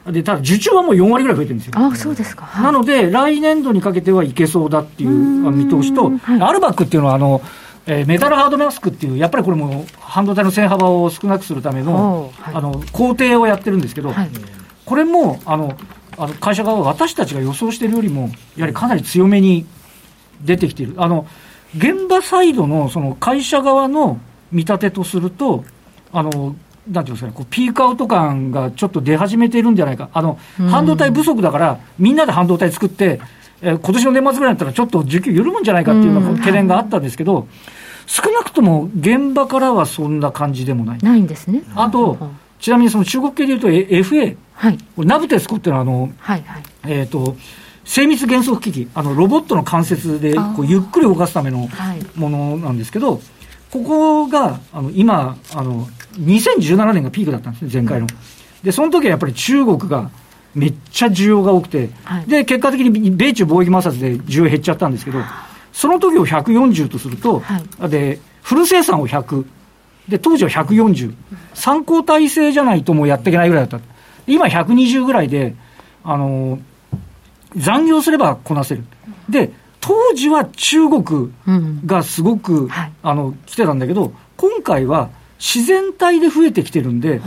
うん、でただ受注はもう4割ぐらい増えてるんですよ。あそうですか、はい、なので、来年度にかけてはいけそうだっていう見通しと、はい、アルバックっていうのはあの、えー、メタルハードマスクっていう、やっぱりこれも半導体の線幅を少なくするための,、あの工程をやってるんですけど、これもあのあの会社側は私たちが予想しているよりも、やはりかなり強めに出てきている。あの現場サイドのその会社側の見立てとすると、あのなんていうんですかね、こうピークアウト感がちょっと出始めているんじゃないか、あの半導体不足だから、みんなで半導体作って、えー、今年の年末ぐらいだったら、ちょっと需給緩むんじゃないかっていうような懸念があったんですけど、少なくとも現場からはそんな感じでもない。ないんですね。あと、ちなみにその中国系でいうと FA、はい、これナブテスコっていうのはあの、はいはい、えっ、ー、と精密減速機器、あのロボットの関節でこうゆっくり動かすためのものなんですけど、はい、ここがあの今あの、2017年がピークだったんですね、前回の。で、その時はやっぱり中国がめっちゃ需要が多くて、はい、で結果的に米中貿易摩擦で需要減っちゃったんですけど、その時を140とすると、はい、でフル生産を100。で、当時は140。参考体制じゃないともうやっていけないぐらいだった。今120ぐらいで、あのー、残業すればこなせる。で、当時は中国がすごく、うんはい、あの、来てたんだけど、今回は自然体で増えてきてるんで、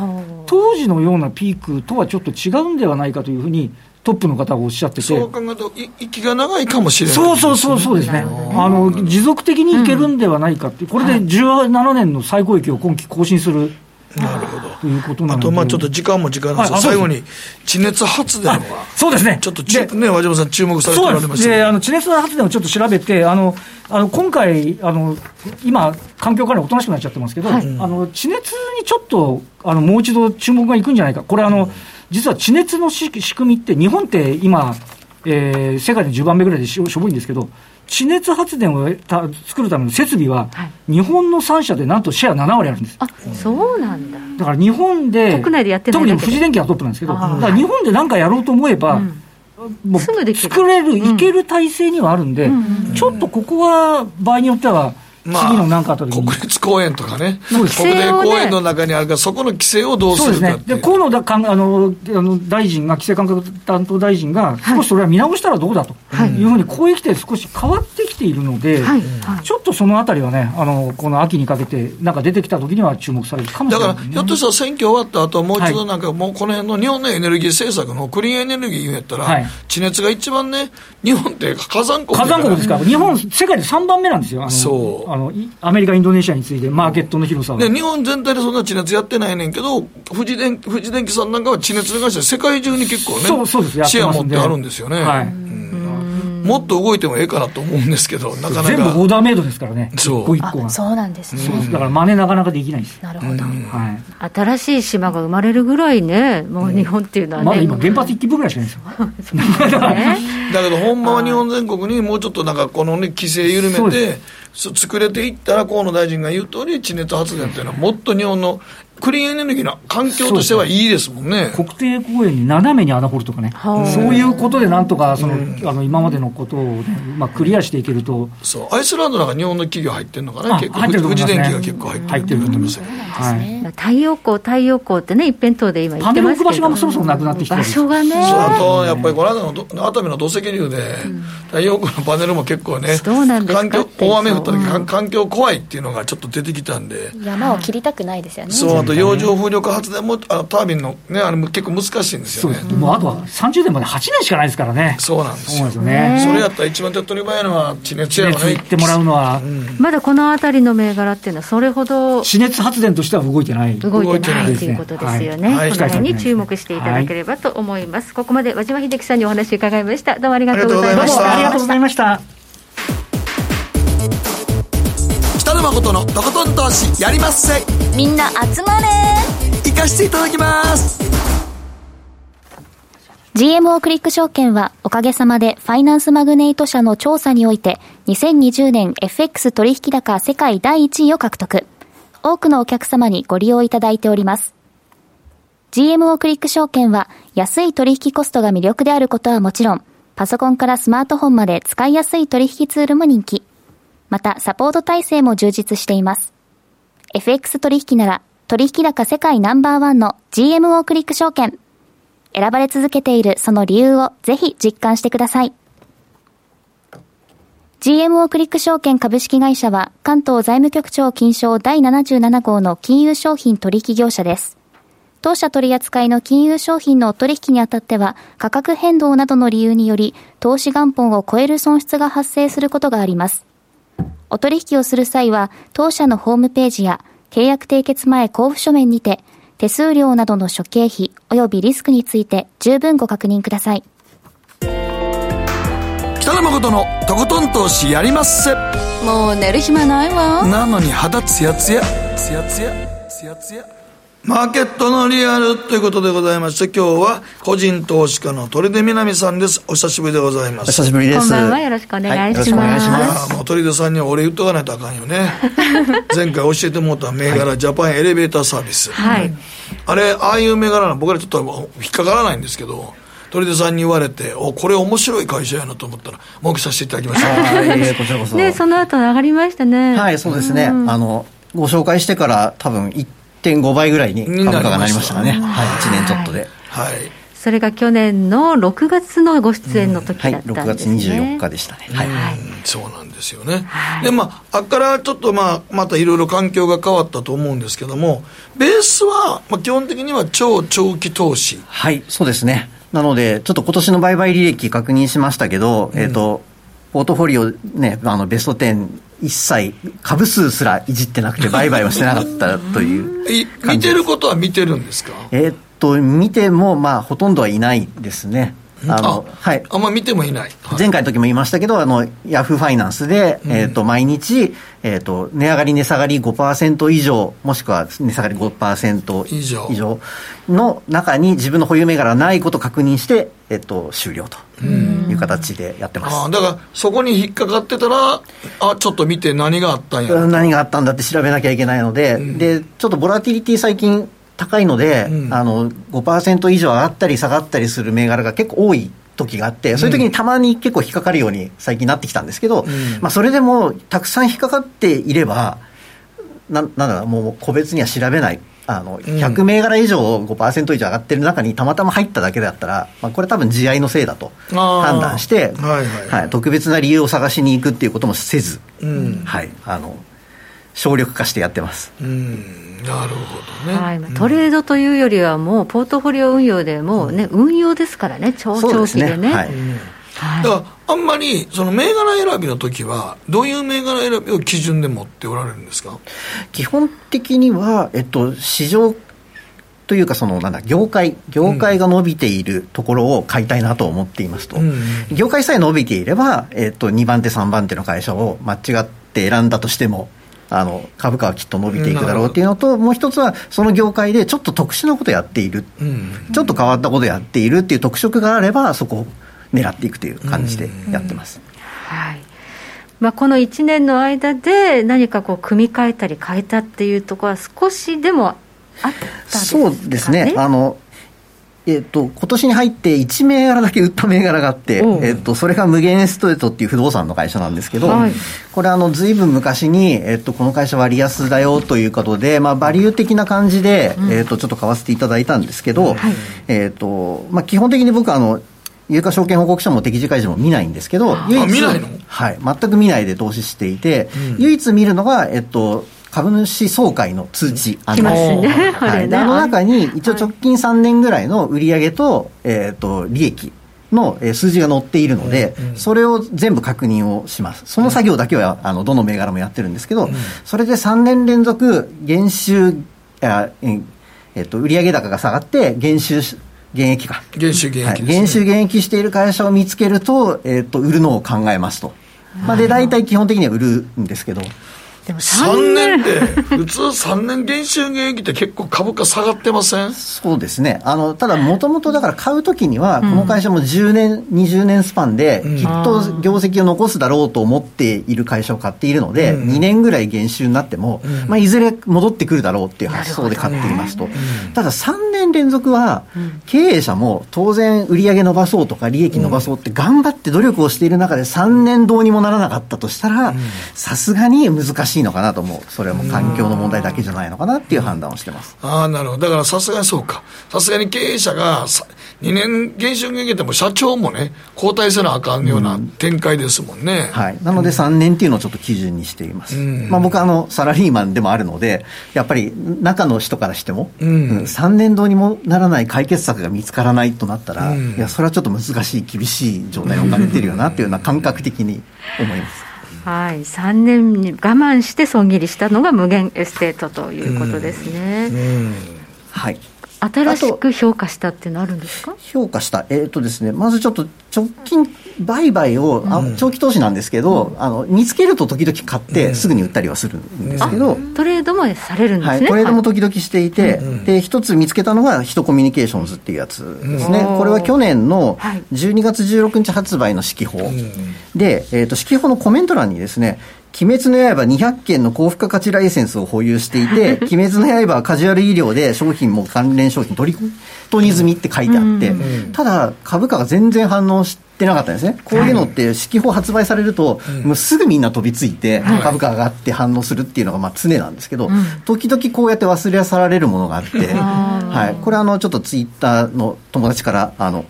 当時のようなピークとはちょっと違うんではないかというふうに、トップの方がおっしゃってて。そう考えると、息が長いかもしれない、ね、そうそうそうそうですね。あの、持続的にいけるんではないかって、これで17年の最高益を今期更新する。なるほど。ということなあと、まあちょっと時間も時間ですが、最後に、地熱発電は。そうですね。ちょっとち、ね、和島さん注目されておられましたで、あの、地熱発電をちょっと調べて、あの、あの今回あの、今、環境管理おとなしくなっちゃってますけど、はい、あの地熱にちょっとあのもう一度注目がいくんじゃないか、これ、あの、うん実は地熱の仕組みって、日本って今、えー、世界で10番目ぐらいでしょぼいんですけど、地熱発電をた作るための設備は、はい、日本の3社でなんとシェア7割あるんです。あそうなんだ。だから日本で、国内でやって特に富士電機がトップなんですけど、だから日本で何かやろうと思えば、うん。もう作れる、いける体制にはあるんで、ちょっとここは場合によっては、まあ、次の何かあった時に。国立公園とかね、国定公園の中にあるから、そこの規制をどうするかそうですね、で河野だかんあのあの大臣が、規制感覚担当大臣が、少しそれは見直したらどうだと。い。うふうに、こういうきて少し変わってきているので、はい。ちょっとそのあたりはね、あのこの秋にかけて、なんか出てきた時には注目されるかもしれない、ね、だから、ひょっとしたら選挙終わった後もう一度なんか、もうこの辺の日本のエネルギー政策のクリーンエネルギー言うんやったら、はい、地熱が一番ね、日本って火山国火山国ですから、日本、世界で3番目なんですよ、あのそうあのアメリカインドネシアについて、マーケットの広さは。で日本全体でそんな地熱やってないねんけど、富士電富士電機さんなんかは地熱に関しては世界中に結構ね、そうそうですシェア持ってあるんですよね。はい、うんもっと動いてもええかなと思うんですけど、なかなか。全部オーダーメイドですからね、そう一個一個が。そうなんですね。だから真似なかなかできないです。なるほど。はい。新しい島が生まれるぐらいね、もう日本っていうのはね。まだ今、原発1基分ぐらいしかないですよ。[LAUGHS] だけど、ほんまは日本全国にもうちょっとなんか、このね、規制緩めて、作れていったら、河野大臣が言う通り、地熱発電っていうのは、もっと日本のクリーンエネルギーの環境としてはいいですもんね。国定公園に斜めに穴掘るとかね、そういうことでなんとかその、あの今までのことを、ね、まあ、クリアしていけると。そう、アイスランドなんか日本の企業入ってるのかな、結構、ね、富士電機が結構入ってるって言ってましたはい、太陽光、太陽光ってね、一辺倒で今言ってますけど、場所がそろそろなくなってきて場所がね、あとやっぱりこの間の熱海の土石流で、太陽光のパネルも結構ね、環境大雨降った時、環境怖いっていうのがちょっと出てきたんで、山を切りたくないですよね。そうあと洋上風力発電もあのタービンのねあれも結構難しいんですよね。もうあとは30年まで8年しかないですからね。そうなんですよ。そね。それやったら一番手っ取り早いのは地熱やろね。ってもらうのは、まだこの辺りの銘柄っていうのはそれほど地熱発電としては動いてない。動いてないということですよね。この辺に注目していただければと思います。ここまで和島秀樹さんにお話伺いました。どうもありがとうございました。ありがとうございました。誠のとことん投資やりまっせ。みんな集まれ。行かしていただきます。GMO クリック証券はおかげさまでファイナンスマグネイト社の調査において2020年 FX 取引高世界第1位を獲得。多くのお客様にご利用いただいております。GMO クリック証券は安い取引コストが魅力であることはもちろん、パソコンからスマートフォンまで使いやすい取引ツールも人気。また、サポート体制も充実しています。FX 取引なら、取引高世界ナンバーワンの GMO クリック証券。選ばれ続けているその理由をぜひ実感してください。GMO クリック証券株式会社は関東財務局長金賞第77号の金融商品取引業者です。当社取扱いの金融商品の取引にあたっては価格変動などの理由により投資元本を超える損失が発生することがあります。お取引をする際は当社のホームページや契約締結前交付書面にて手数料などの諸経費及びリスクについて十分ご確認ください。北野誠のとことん投資やりまっせ。もう寝る暇ないわ。なのに肌ツヤツヤツヤツヤツヤツヤマーケットのリアルということでございまして、今日は個人投資家の鳥出みなみさんです。お久しぶりでございます。お久しぶりです。こんばんは。よろしくお願いします。はい、もう鳥出さんには俺言っとかないとあかんよね。[LAUGHS] 前回教えてもらった銘柄、はい、ジャパンエレベーターサービス。はい。あれ、ああいう銘柄な僕らちょっと引っかからないんですけど、鳥出さんに言われて、おこれ面白い会社やなと思ったら、儲けさせていただきました。はい、こちらこそ。で、その後上がりましたね。はい、そうですね。うん、あの、ご紹介してから多分1 1.5倍ぐらいに株価がなりましたね、はい、1年ちょっとで。はい。それが去年の6月のご出演の時だったんですね、はい、6月24日でしたね、はい、そうなんですよね、はい、でまああっからちょっとまあまたいろいろ環境が変わったと思うんですけどもベースは、まあ、基本的には超長期投資。はい。そうですね。なのでちょっと今年の売買履歴確認しましたけど、うん、えっ、ー、とポートフォリオねあのベスト10一切株数すらいじってなくて売買はしてなかったという見てることは見てるんですか？えー、っと見てもまあほとんどはいないですね。あのはい、あんま見てもいない、はい、前回の時も言いましたけど、あのヤフーファイナンスで、うん、えーと、毎日、えーと、値上がり、値下がり5%以上、もしくは値下がり5%以上。以上の中に自分の保有銘柄がないことを確認して、えーと、終了という形でやってます。あだから、そこに引っかかってたら、あちょっと見て、何があったんや何があったんだって調べなきゃいけないので、うん、でちょっとボラティリティ、最近、高いので、うん、あの5%以上上がったり下がったりする銘柄が結構多い時があって、そういう時にたまに結構引っかかるように最近なってきたんですけど、うん、まあ、それでもたくさん引っかかっていれば、ななんだろう、もう個別には調べない。あの100銘柄以上5%以上上がってる中にたまたま入っただけだったら、まあ、これ多分地合いのせいだと判断して、はいはい。はい、特別な理由を探しに行くっていうこともせず、うん、はい、あの省力化してやってます。うん。なるほどね、はい、トレードというよりは、もうポートフォリオ運用でもね、うん、運用ですからね、超長期でね。ではい。だからあんまりその銘柄選びの時は、どういう銘柄選びを基準で持っておられるんですか？基本的には、えっと、市場というかそのなんだ業界業界が伸びているところを買いたいなと思っていますと、うん、業界さえ伸びていれば、えっと、2番手3番手の会社を間違って選んだとしてもあの株価はきっと伸びていくだろうっていうのと、もう一つは、その業界でちょっと特殊なことやっている、ちょっと変わったことやっているっていう特色があれば、そこを狙っていくという感じでやってます。はい。まあ、この1年の間で何かこう組み替えたり変えたっていうところは少しでもあったそうですね。あのえっ、ー、と、今年に入って1銘柄だけ売った銘柄があって、えっ、ー、と、それが無限ストレートっていう不動産の会社なんですけど、はい、これあの、ずいぶん昔に、えっ、ー、と、この会社割安だよということで、まあ、バリュー的な感じで、うん、えっ、と、ちょっと買わせていただいたんですけど、はい、えっ、と、まあ、基本的に僕あの、有価証券報告書も適時開示も見ないんですけど、唯一見ないの？はい、全く見ないで投資していて、うん、唯一見るのが、えっと、株主総会の通知、あの、ね、はい、[LAUGHS] あの中に一応直近3年ぐらいの売上と,、えー、と利益の数字が載っているので、それを全部確認をします。その作業だけは、あの、どの銘柄もやってるんですけど、それで3年連続減収、ええっと、売上高が下がって、減収減益か。減収減益、ね、減収減益している会社を見つけると、えっと、売るのを考えますと。まあ、で、大体基本的には売るんですけど。でも 3, 年。で、普通3年減収減益って結構株価下がってません？そうですね。あの、ただもともとだから買うときには、この会社も10年、20年スパンで、きっと業績を残すだろうと思っている会社を買っているので、2年ぐらい減収になっても、まあ、いずれ戻ってくるだろうっていう発想で買っていますと。ただ3年連続は、経営者も当然売上伸ばそうとか利益伸ばそうって頑張って努力をしている中で3年どうにもならなかったとしたら、さすがに難しいしいのかなと思う、それも環境の問題だけじゃないのかなっていう判断をしてます。あなるほど、だからさすがにそうか、さすがに経営者が2年減収減益でも社長もね、交代せなあかんような展開ですもんね。うん、はい、なので3年っていうのをちょっと基準にしています。うん、まあ、僕あの、サラリーマンでもあるので、やっぱり中の人からしても、うん、3年どうにもならない解決策が見つからないとなったら、いや、それはちょっと難しい、厳しい状態に置かれてるよなっていうような感覚的に思います。はい、3年に我慢して損切りしたのがムゲンエステートということですね。はい新しく評価したっていうのあるんですか？評価した、えーとですね、まずちょっと直近、売買を、うん、あ長期投資なんですけど、うん、あの見つけると時々買って、すぐに売ったりはするんですけど、トレードもされるんですね、はい、トレードも時々していて、で一つ見つけたのが、ヒトコミュニケーションズっていうやつですね、これは去年の12月16日発売の指揮法、で、えーと、指揮法のコメント欄にですね、鬼滅の刃200件の高付加価値ライセンスを保有していて、[LAUGHS] 鬼滅の刃はカジュアル医療で商品も関連商品取り取り済みって書いてあって、ただ株価が全然反応してなかったんですね。こういうのって指揮法発売されると、もうすぐみんな飛びついて、株価上がって反応するっていうのがまあ常なんですけど、時々こうやって忘れ去られるものがあって、[LAUGHS] はい、これあのちょっとツイッターの友達からあの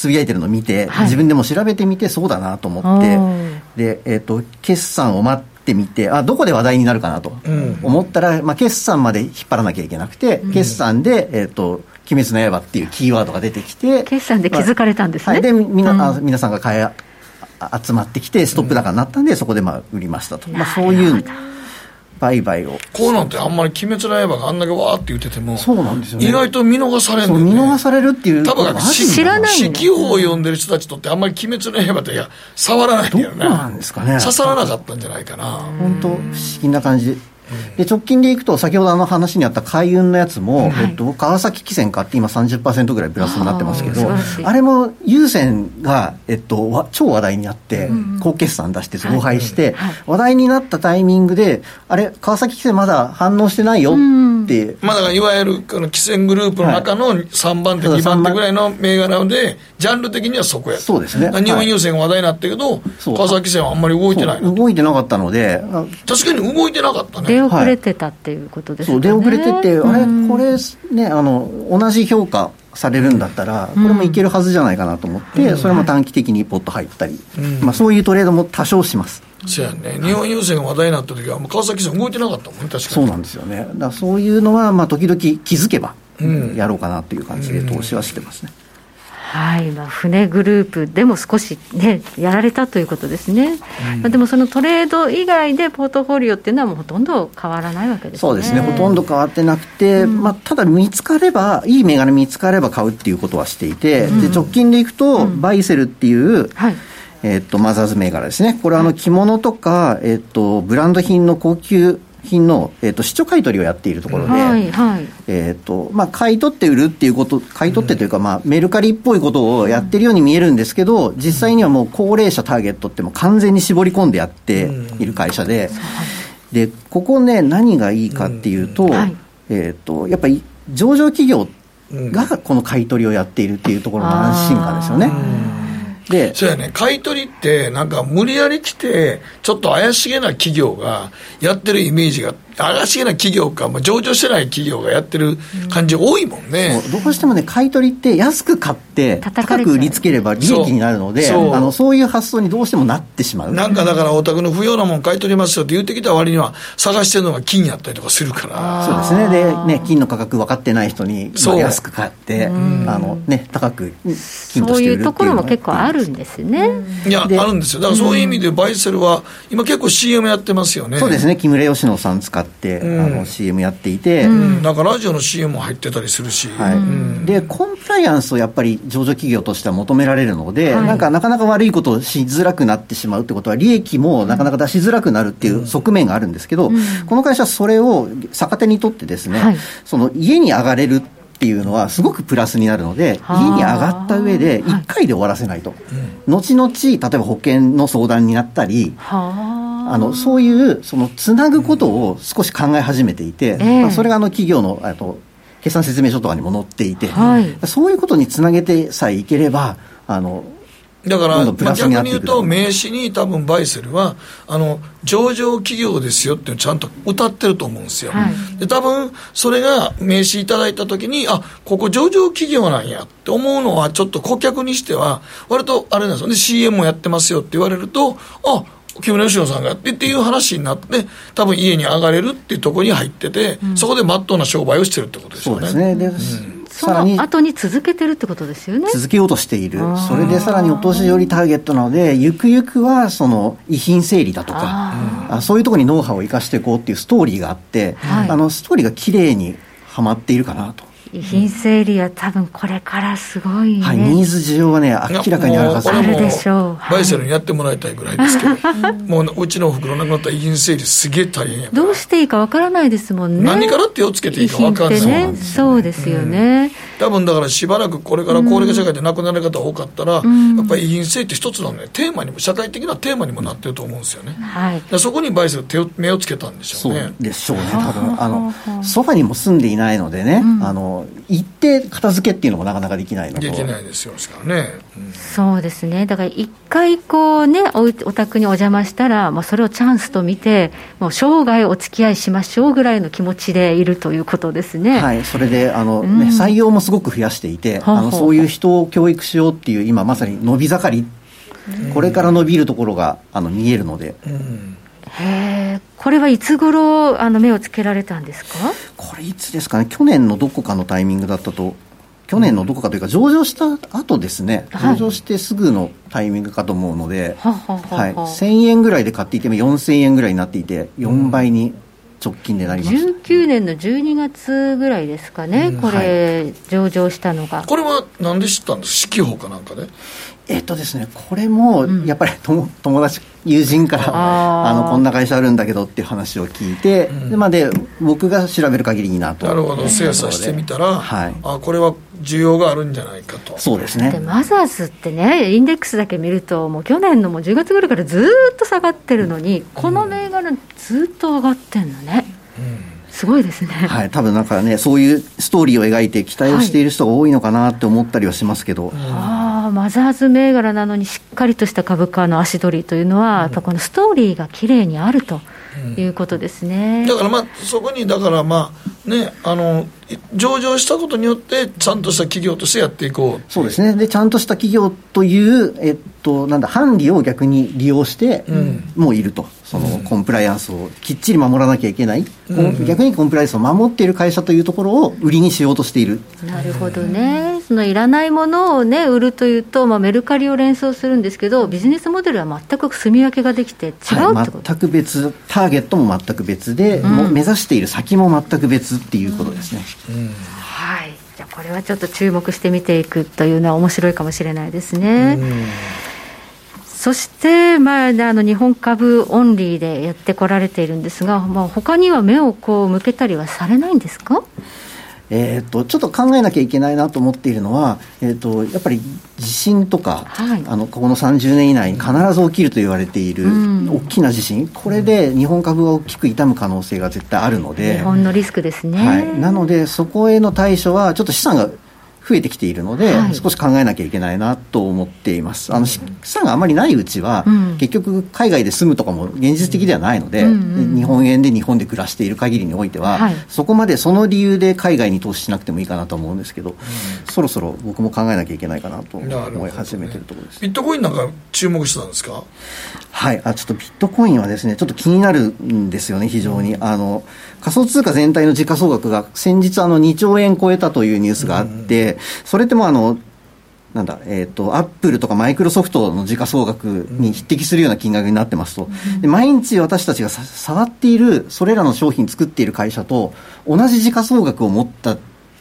つぶやいてるのを見て、はい、自分でも調べてみてそうだなと思って。で、えーと、決算を待ってみてあどこで話題になるかなと。思ったら、うん、まあ、決算まで引っ張らなきゃいけなくて、うん、決算で、えーと「鬼滅の刃」っていうキーワードが出てきて決算で気づかれたんですね、はい、でみな、うん、皆さんが買い集まってきてストップ高になったんで、そこでまあ売りましたと、まあ、そういう売買を。こうなんてあんまり「鬼滅の刃」があんだけわーって言っててもそうなんですよ、ね、意外と見逃されるんね、見逃されるっていう多分知らない四季法を読んでる人たちとってあんまり「鬼滅の刃」っていや触らないんだよねなんですかね。刺さらなかったんじゃないかな。本当不思議な感じで直近でいくと、先ほどあの話にあった海運のやつも、はい、えっと、川崎汽船買って今30%ぐらいプラスになってますけど、あれも優先が、えっと、超話題になって、高決算出して増配して、話題になったタイミングで、あれ、川崎汽船まだ反応してないよって。まあ、だいわゆるこの汽船グループの中の3番手、2番手ぐらいの銘柄で、ジャンル的にはそこやそうですね。日本郵船が話題になったけど、川崎汽船はあんまり動いてない動いてなかったので、確かに動いてなかったね。出遅れてたっていうことですね、そう出遅れてて、あれ、これねあの、同じ評価されるんだったら、これもいけるはずじゃないかなと思って、それも短期的にポッと入ったり、まあ、そういうトレードも多少します。そうやね、日本郵船が話題になった時は、川崎線動いてなかったもんね、確かに。そうなんですよね。だそういうのは、まあ、時々気づけば、やろうかなという感じで投資はしてますね。はいまあ、船グループでも少し、ね、やられたということですね、うん、でもそのトレード以外でポートフォリオっていうのは、もうほとんど変わらないわけです、ね、そうですね、ほとんど変わってなくて、うん、まあ、ただ見つかれば、いい銘柄見つかれば買うっていうことはしていて、うん、で直近でいくと、バイセルっていう、はい。えっと、マザーズ銘柄ですね。これあの着物とか、えっと、ブランド品の高級品の、えーと、市長買い取りをやっているところで、はいはい、えーとまあ、買い取って売るっていうこと、買い取ってというか、まあ、メルカリっぽいことをやってるように見えるんですけど、実際にはもう高齢者ターゲットっても完全に絞り込んでやっている会社で、でここね、何がいいかっていうと、はい。えーと、やっぱり上場企業がこの買い取りをやっているっていうところの安心感ですよね。でそうやね、買い取りって、なんか無理やり来て、ちょっと怪しげな企業がやってるイメージが怪しげな企業か、まあ、上場してない企業がやってる感じ多いもんね、うん、どうしてもね、買い取りって安く買って、高く売りつければ利益になるので、そう。あのそういう発想にどうしてもなってしまう。なんかだから、お宅の不要なもん買い取りますよって言ってきた割には、探してるのが金やったりとかするから。[LAUGHS] そうですね、でね、金の価格分かってない人に、まあ、安く買って、あのね、高く金として売るそういうところも結構あるんですね。いや、あるんですよ、だからそういう意味で、バイセルは、今、結構 CM やってますよね。そうですね。木村佳乃さん使って、うん、あの CM やっていて、うん、なんかラジオの CM も入ってたりするし、はい、うん、でコンプライアンスをやっぱり上場企業としては求められるので、はい、なんかなかなか悪いことをしづらくなってしまうってことは、利益もなかなか出しづらくなるっていう側面があるんですけど、この会社はそれを逆手にとってですね、はい、その家に上がれるっていうのはすごくプラスになるので、家に上がった上で1回で終わらせないと、はい、後々、例えば保険の相談になったり、あのそういうそのつなぐことを少し考え始めていて、まあ、それがあの企業のあと決算説明書とかにも載っていて、はい、そういうことにつなげてさえいければあのだから、まあ、逆に言うと、名刺に多分バイセルは、あの上場企業ですよってちゃんと歌ってると思うんですよ。はい、で多分それが名刺いただいたときに、あここ上場企業なんやって思うのは、ちょっと顧客にしては、割とあれなんですよね、CM もやってますよって言われると、あ木村佳乃さんがやってっていう話になって、多分家に上がれるっていうところに入ってて、うん、そこでまっとうな商売をしてるってことですよね。そうですね。で、うん。その後に続けてるってことですよね。続けようとしている。それでさらにお年寄りターゲットなのでゆくゆくはその遺品整理だとかあそういうところにノウハウを生かしていこうっていうストーリーがあって、はい、あのストーリーが綺麗にはまっているかなと遺品整理は多分これからすごい、ね、はい、ニーズ需要はね、明らかにあるはず。あるでしょう。バイセルにやってもらいたいぐらいですけど、[LAUGHS] もううちのおふくろ亡くなった遺品整理、すげえ大変やどうしていいかわからないですもんね。何から手をつけていいか分からない、ね、そうですよね、うん、多分だからしばらくこれから高齢化社会で亡くなる方多かったら、うん、やっぱり遺品整理って一つのね、テーマにも、社会的なテーマにもなってると思うんですよね。はい、そこにバイセル手を、目をつけたんでしょうね。そうでしょうね、多分あの、ソファにも住んでいないのでね、うん、あの一定片付けっていうのもなかなかできないので。きないですよしかね、うん、そうですね。だから一回こうねおお宅にお邪魔したら、まあ、それをチャンスと見てもう生涯お付き合いしましょうぐらいの気持ちでいるということですね。はい。それであの、うん、ね、採用もすごく増やしていてあのそういう人を教育しようっていう今まさに伸び盛り、うん、これから伸びるところがあの見えるので、うん。へこれはいつ頃あの目をつけられたんですか？これいつですかね？去年のどこかのタイミングだったと去年のどこかというか上場した後ですね、上場してすぐのタイミングかと思うので、はい、1000円ぐらいで買っていても4000円ぐらいになっていて4倍に直近でなりました19年の12月ぐらいですかね、これ、はい、上場したのが。これはなんで知ったんです？四季報かなんかで？えっとですね、これもやっぱり友達、友人からあのこんな会社あるんだけどっていう話を聞いて、うん、でまあ、で僕が調べる限りいいなと。なるほど。精査してみたら、はい、あこれは需要があるんじゃないかとそうですねでマザーズってねインデックスだけ見るともう去年のもう10月ぐらいからずっと下がってるのに、この銘柄ずっと上がってんのね、うんすごいですね。はい、多分なんかね、そういうストーリーを描いて期待をしている人が多いのかなって思ったりはしますけど。はい、ああ、マザーズ銘柄なのにしっかりとした株価の足取りというのは、やっぱこのストーリーが綺麗にあると。いうことですね、だからまあそこにだからまあねあの上場したことによってちゃんとした企業としてやっていこう。そうですね。でちゃんとした企業というえっとなんだ範利を逆に利用して、うん、もういるとそのコンプライアンスをきっちり守らなきゃいけない、うん、逆にコンプライアンスを守っている会社というところを売りにしようとしている。なるほどね、そのいらないものを、ね、売るというと、まあ、メルカリを連想するんですけど、ビジネスモデルは全く住み分けができて、違うってこと、はい、全く別、ターゲットも全く別で、うん、目指している先も全く別っていうことですね。はい。じゃこれはちょっと注目して見ていくというのは面白いかもしれないですね。そして、まあ、あの日本株オンリーでやってこられているんですが、まあ、他には目をこう向けたりはされないんですか？えーと、ちょっと考えなきゃいけないなと思っているのは、えーと、やっぱり地震とか、はい、あのここの30年以内に必ず起きると言われている大きな地震、これで日本株が大きく傷む可能性が絶対あるので、日本のリスクですね、はい、なので、そこへの対処は、ちょっと資産が増えてきているので、はい、少し考えなきゃいけないなと思っています。あの資産があまりないうちは、うん、結局海外で住むとかも現実的ではないので、うんうん、日本円で日本で暮らしている限りにおいては、はい、そこまでその理由で海外に投資しなくてもいいかなと思うんですけど、うん、そろそろ僕も考えなきゃいけないかなと思い始めてるところです、ね、ビットコインなんか注目してたんですか？はい。あちょっとビットコインはですねちょっと気になるんですよね非常に、あの仮想通貨全体の時価総額が先日あの2兆円超えたというニュースがあって、それってもあのなんだ、えっ、ー、と、アップルとかマイクロソフトの時価総額に匹敵するような金額になってますと。で毎日私たちが触っている、それらの商品作っている会社と同じ時価総額を持った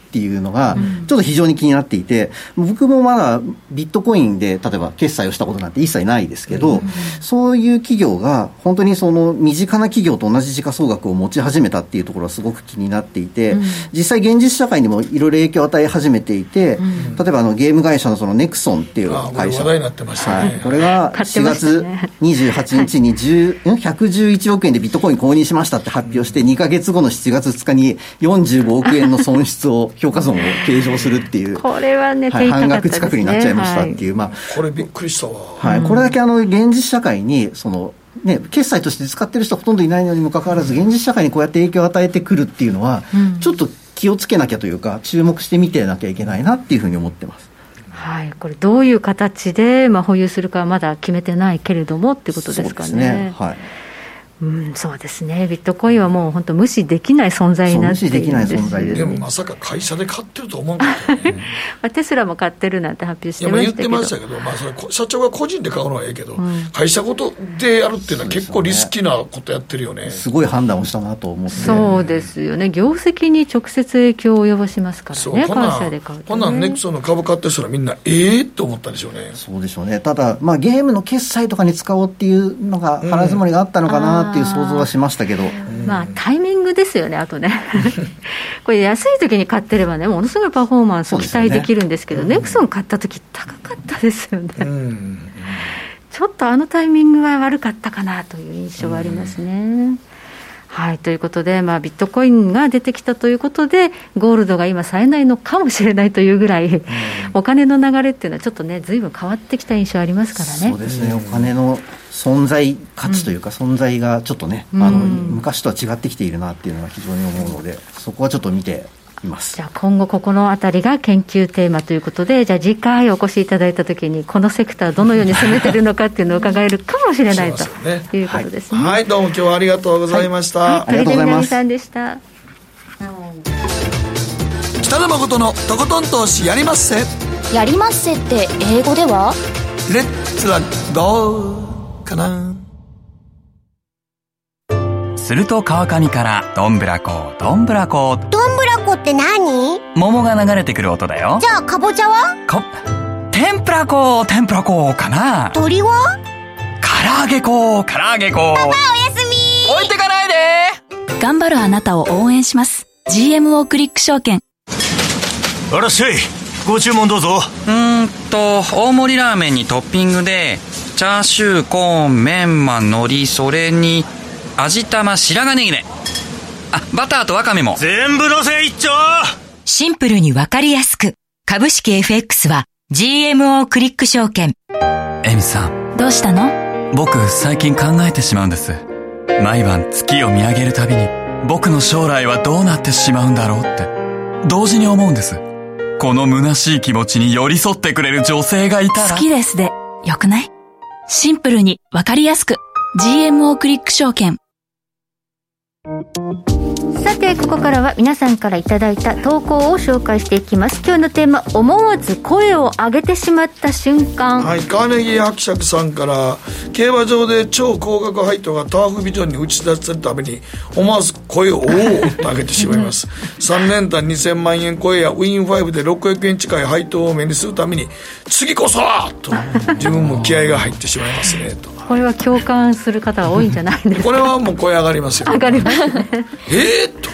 っていうのが、ちょっと非常に気になっていて、僕もまだビットコインで、例えば決済をしたことなんて一切ないですけど、そういう企業が、本当にその身近な企業と同じ時価総額を持ち始めたっていうところはすごく気になっていて、実際現実社会にもいろいろ影響を与え始めていて、例えばあのゲーム会社のそのネクソンっていう会社。話題になってましたね。はい、これが [LAUGHS] 4月28日に10 111億円でビットコイン購入しましたって発表して、2か月後の7月2日に45億円の損失を評価損を計上するっていうこれはね、はい、半額近くになっちゃいましたっていう、はい、まあ、これびっくりしたわ、はい、これだけあの現実社会にそのね、決済として使ってる人ほとんどいないのにもかかわらず、現実社会にこうやって影響を与えてくるっていうのは、うん、ちょっと気をつけなきゃというか、注目してみてなきゃいけないなっていうふうに思ってます。はい、これ、どういう形で、まあ、保有するかはまだ決めてないけれどもっていうことですかね。ね。はいうん、そうですね、ビットコインはもう本当、無視できない存在になっているんですでででもまさか会社で買ってると思うんだけどねテスラも買ってるなんて発表してましたけど。言ってましたけど、まあ、それ社長が個人で買うのはええけど、うん、会社ごとでやるっていうのは結構リスキーなことやってるよね。すごい判断をしたなと思って。そうですよね、業績に直接影響を及ぼしますからね、会社で買うと、ね、こんなんネクソンの株買った人はみんな、ええー、って思ったでしょうね。そうでしょうね、ただ、まあ、ゲームの決済とかに使おうっていうのが、腹積もりがあったのかなっていう想像はしましたけど、まあ、タイミングですよね、あとね、[LAUGHS] これ、安い時に買ってればね、ものすごいパフォーマンスを期待できるんですけど、ね、ネクソン買った時高かったですよね。ちょっとあのタイミングは悪かったかなという印象はありますね。はい、ということで、まあ、ビットコインが出てきたということで、ゴールドが今、冴えないのかもしれないというぐらい、うん、お金の流れっていうのは、ちょっとね、ずいぶん変わってきた印象ありますからね。そうですね、お金の存在価値というか、存在がちょっとね、うん、あの昔とは違ってきているなっていうのは非常に思うので、そこはちょっと見ています。じゃあ今後ここのあたりが研究テーマということでじゃあ次回お越しいただいたときにこのセクターどのように進めてるのかっていうのを伺えるかもしれないということですね、はい、はい、どうも今日はありがとうございました、はい、ありがとうございます。さんでした。北野誠のとことん投資やりまっせ。やりまっせって英語では？レッツはどうかな？すると川上からどんぶらこどんぶらこどんぶらこって何？桃が流れてくる音だよ。じゃあかぼちゃは？こ天ぷらこ天ぷらこかな。鳥は？唐揚げこ唐揚げこパパおやすみ。置いてかないで。頑張るあなたを応援します。GMO クリック証券。あらっしゃい。ご注文どうぞ。うんと大盛りラーメンにトッピングでチャーシューコーンメンマ海苔それに味玉白髪ネギねあバターとワカメも。全部のせ一丁。シンプルにわかりやすく。株式 FX は GMO クリック証券。エミさん。どうしたの？僕最近考えてしまうんです。毎晩月を見上げるたびに僕の将来はどうなってしまうんだろうって。同時に思うんです。この虚しい気持ちに寄り添ってくれる女性がいたら。好きですで。よくない？シンプルにわかりやすく。GMO クリック証券さてここからは皆さんからいただいた投稿を紹介していきます。今日のテーマ思わず声を上げてしまった瞬間。はいカーネギー伯爵さんから競馬場で超高額配当がターフビジョンに打ち出せるために思わず声をおおと上げてしまいます。[LAUGHS] 3年間2000万円超えやウィン5で6億円近い配当を目にするために次こそと自分も気合が入ってしまいますねとこれは共感する方が多いんじゃないですか？これはもう声上がりますよ。上がりますね。えー、と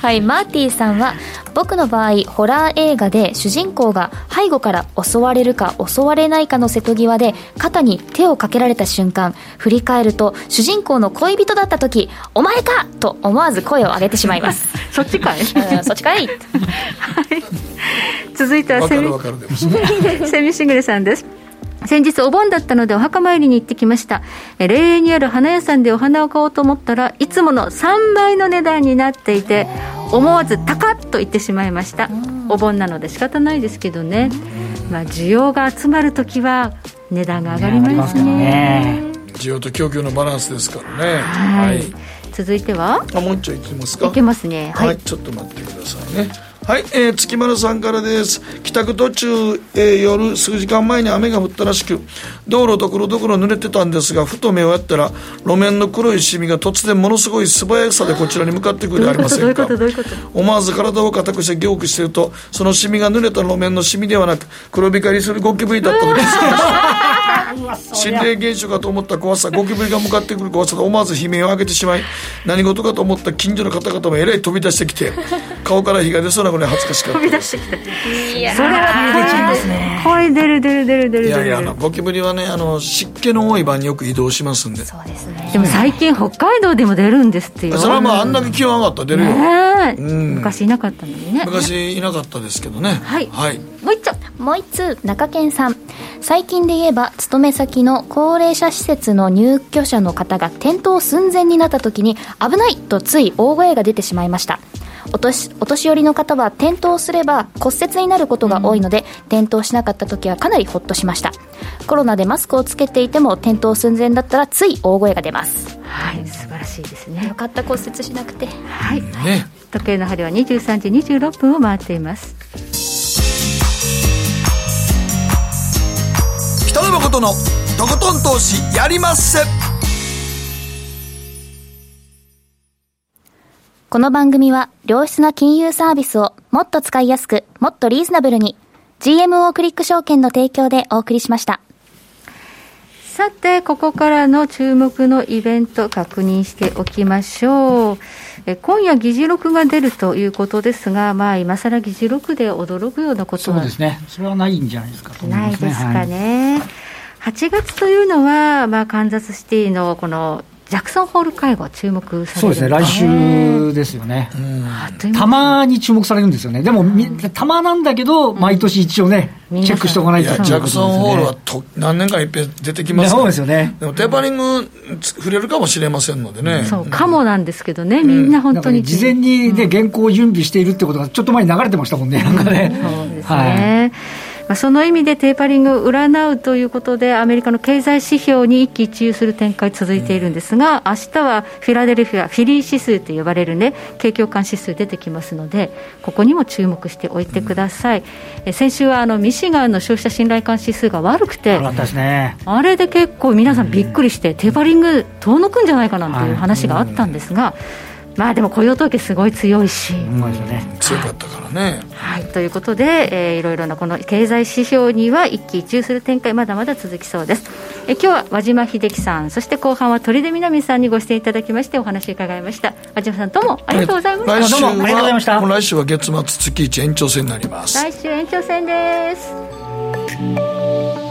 はいマーティーさんは僕の場合ホラー映画で主人公が背後から襲われるか襲われないかの瀬戸際で肩に手をかけられた瞬間振り返ると主人公の恋人だった時「お前か!」と思わず声を上げてしまいます。[LAUGHS] そっちかい、そっちかい、はい、続いてはセミ [LAUGHS] シグレさんです先日お盆だったのでお墓参りに行ってきました。霊園にある花屋さんでお花を買おうと思ったらいつもの3倍の値段になっていて思わず高っと言ってしまいました。お盆なので仕方ないですけどね、まあ、需要が集まるときは値段が上がりますね。需要と供給のバランスですからね。はい、続いては？あもう一丁いきますか。いけますね。はい、はい、ちょっと待ってくださいねはい、えー、月丸さんからです。帰宅途中、えー、夜数時間前に雨が降ったらしく道路ところどころ濡れてたんですがふと目をやったら路面の黒いシミが突然ものすごい素早さでこちらに向かってくるでありませんか？思わず体を固くして凝固しているとそのシミが濡れた路面のシミではなく黒光りするゴキブリだったのです [LAUGHS] 心霊現象かと思った怖さゴキブリが向かってくる怖さで思わず悲鳴を上げてしまい [LAUGHS] 何事かと思った近所の方々もえらい飛び出してきて [LAUGHS] 顔から火が出そうなぐらい恥ずかしかった。飛び出してきたいやそれは出ちゃいますね。声出る出る出る出るいやいやあのゴキブリはねあの湿気の多い晩によく移動しますんで。そうですね。でも最近北海道でも出るんですってよそれはまああんだけ気温上がったら出るよ、ねうん、昔いなかったのにね。昔いなかったですけどね。はい、はい、もう一丁もう一通中堅さん。最近で言えば勤め先の高齢者施設の入居者の方が転倒寸前になった時に危ないとつい大声が出てしまいました。お年お年寄りの方は転倒すれば骨折になることが多いので、転倒しなかった時はかなりホッとしました。コロナでマスクをつけていても転倒寸前だったらつい大声が出ます。はい素晴らしいですね。よかった骨折しなくて。はい、ね、時計の針は23時26分を回っています北野誠のとことん投資やりまっせこの番組は良質な金融サービスをもっと使いやすくもっとリーズナブルに GMO クリック証券の提供でお送りしました。さて、ここからの注目のイベント確認しておきましょう。え今夜議事録が出るということですが、まあ、今更議事録で驚くようなことはそうですね、それはないんじゃないですか、ね、ないですかね。はい、8月というのは、まあ、カンザスシティのこのジャクソンホール会合、注目されそうですね、来週ですよね、たまに注目されるんですよね、でも、たまなんだけど、毎年一応ね、チェックしておかないと、ジャクソンホールはと何年かいっぺん出てきますそうですよね。でもテーパリング触れるかもしれませんのでね。そう、かもなんですけどね、みんな本当に。事前にね、原稿を準備しているってことが、ちょっと前に流れてましたもんね、なんかね。そうですね。まあ、その意味でテーパリングを占うということで、アメリカの経済指標に一喜一憂する展開続いているんですが、明日はフィラデルフィア、フィリー指数と呼ばれるね、景況感指数出てきますので、ここにも注目しておいてください。え先週はあのミシガンの消費者信頼感指数が悪くて、あれで結構皆さんびっくりして、テーパリング遠のくんじゃないかなんていう話があったんですが、まあでも雇用統計すごい強いし、うんね、強かったからね。はい、ということで、えー、いろいろなこの経済指標には一喜一憂する展開まだまだ続きそうです。え今日は和島秀樹さんそして後半は鳥出みなみさんにご出演いただきましてお話伺いました。和島さんどうもありがとうございました、来週は来週は月末月一延長戦になります。来週延長戦です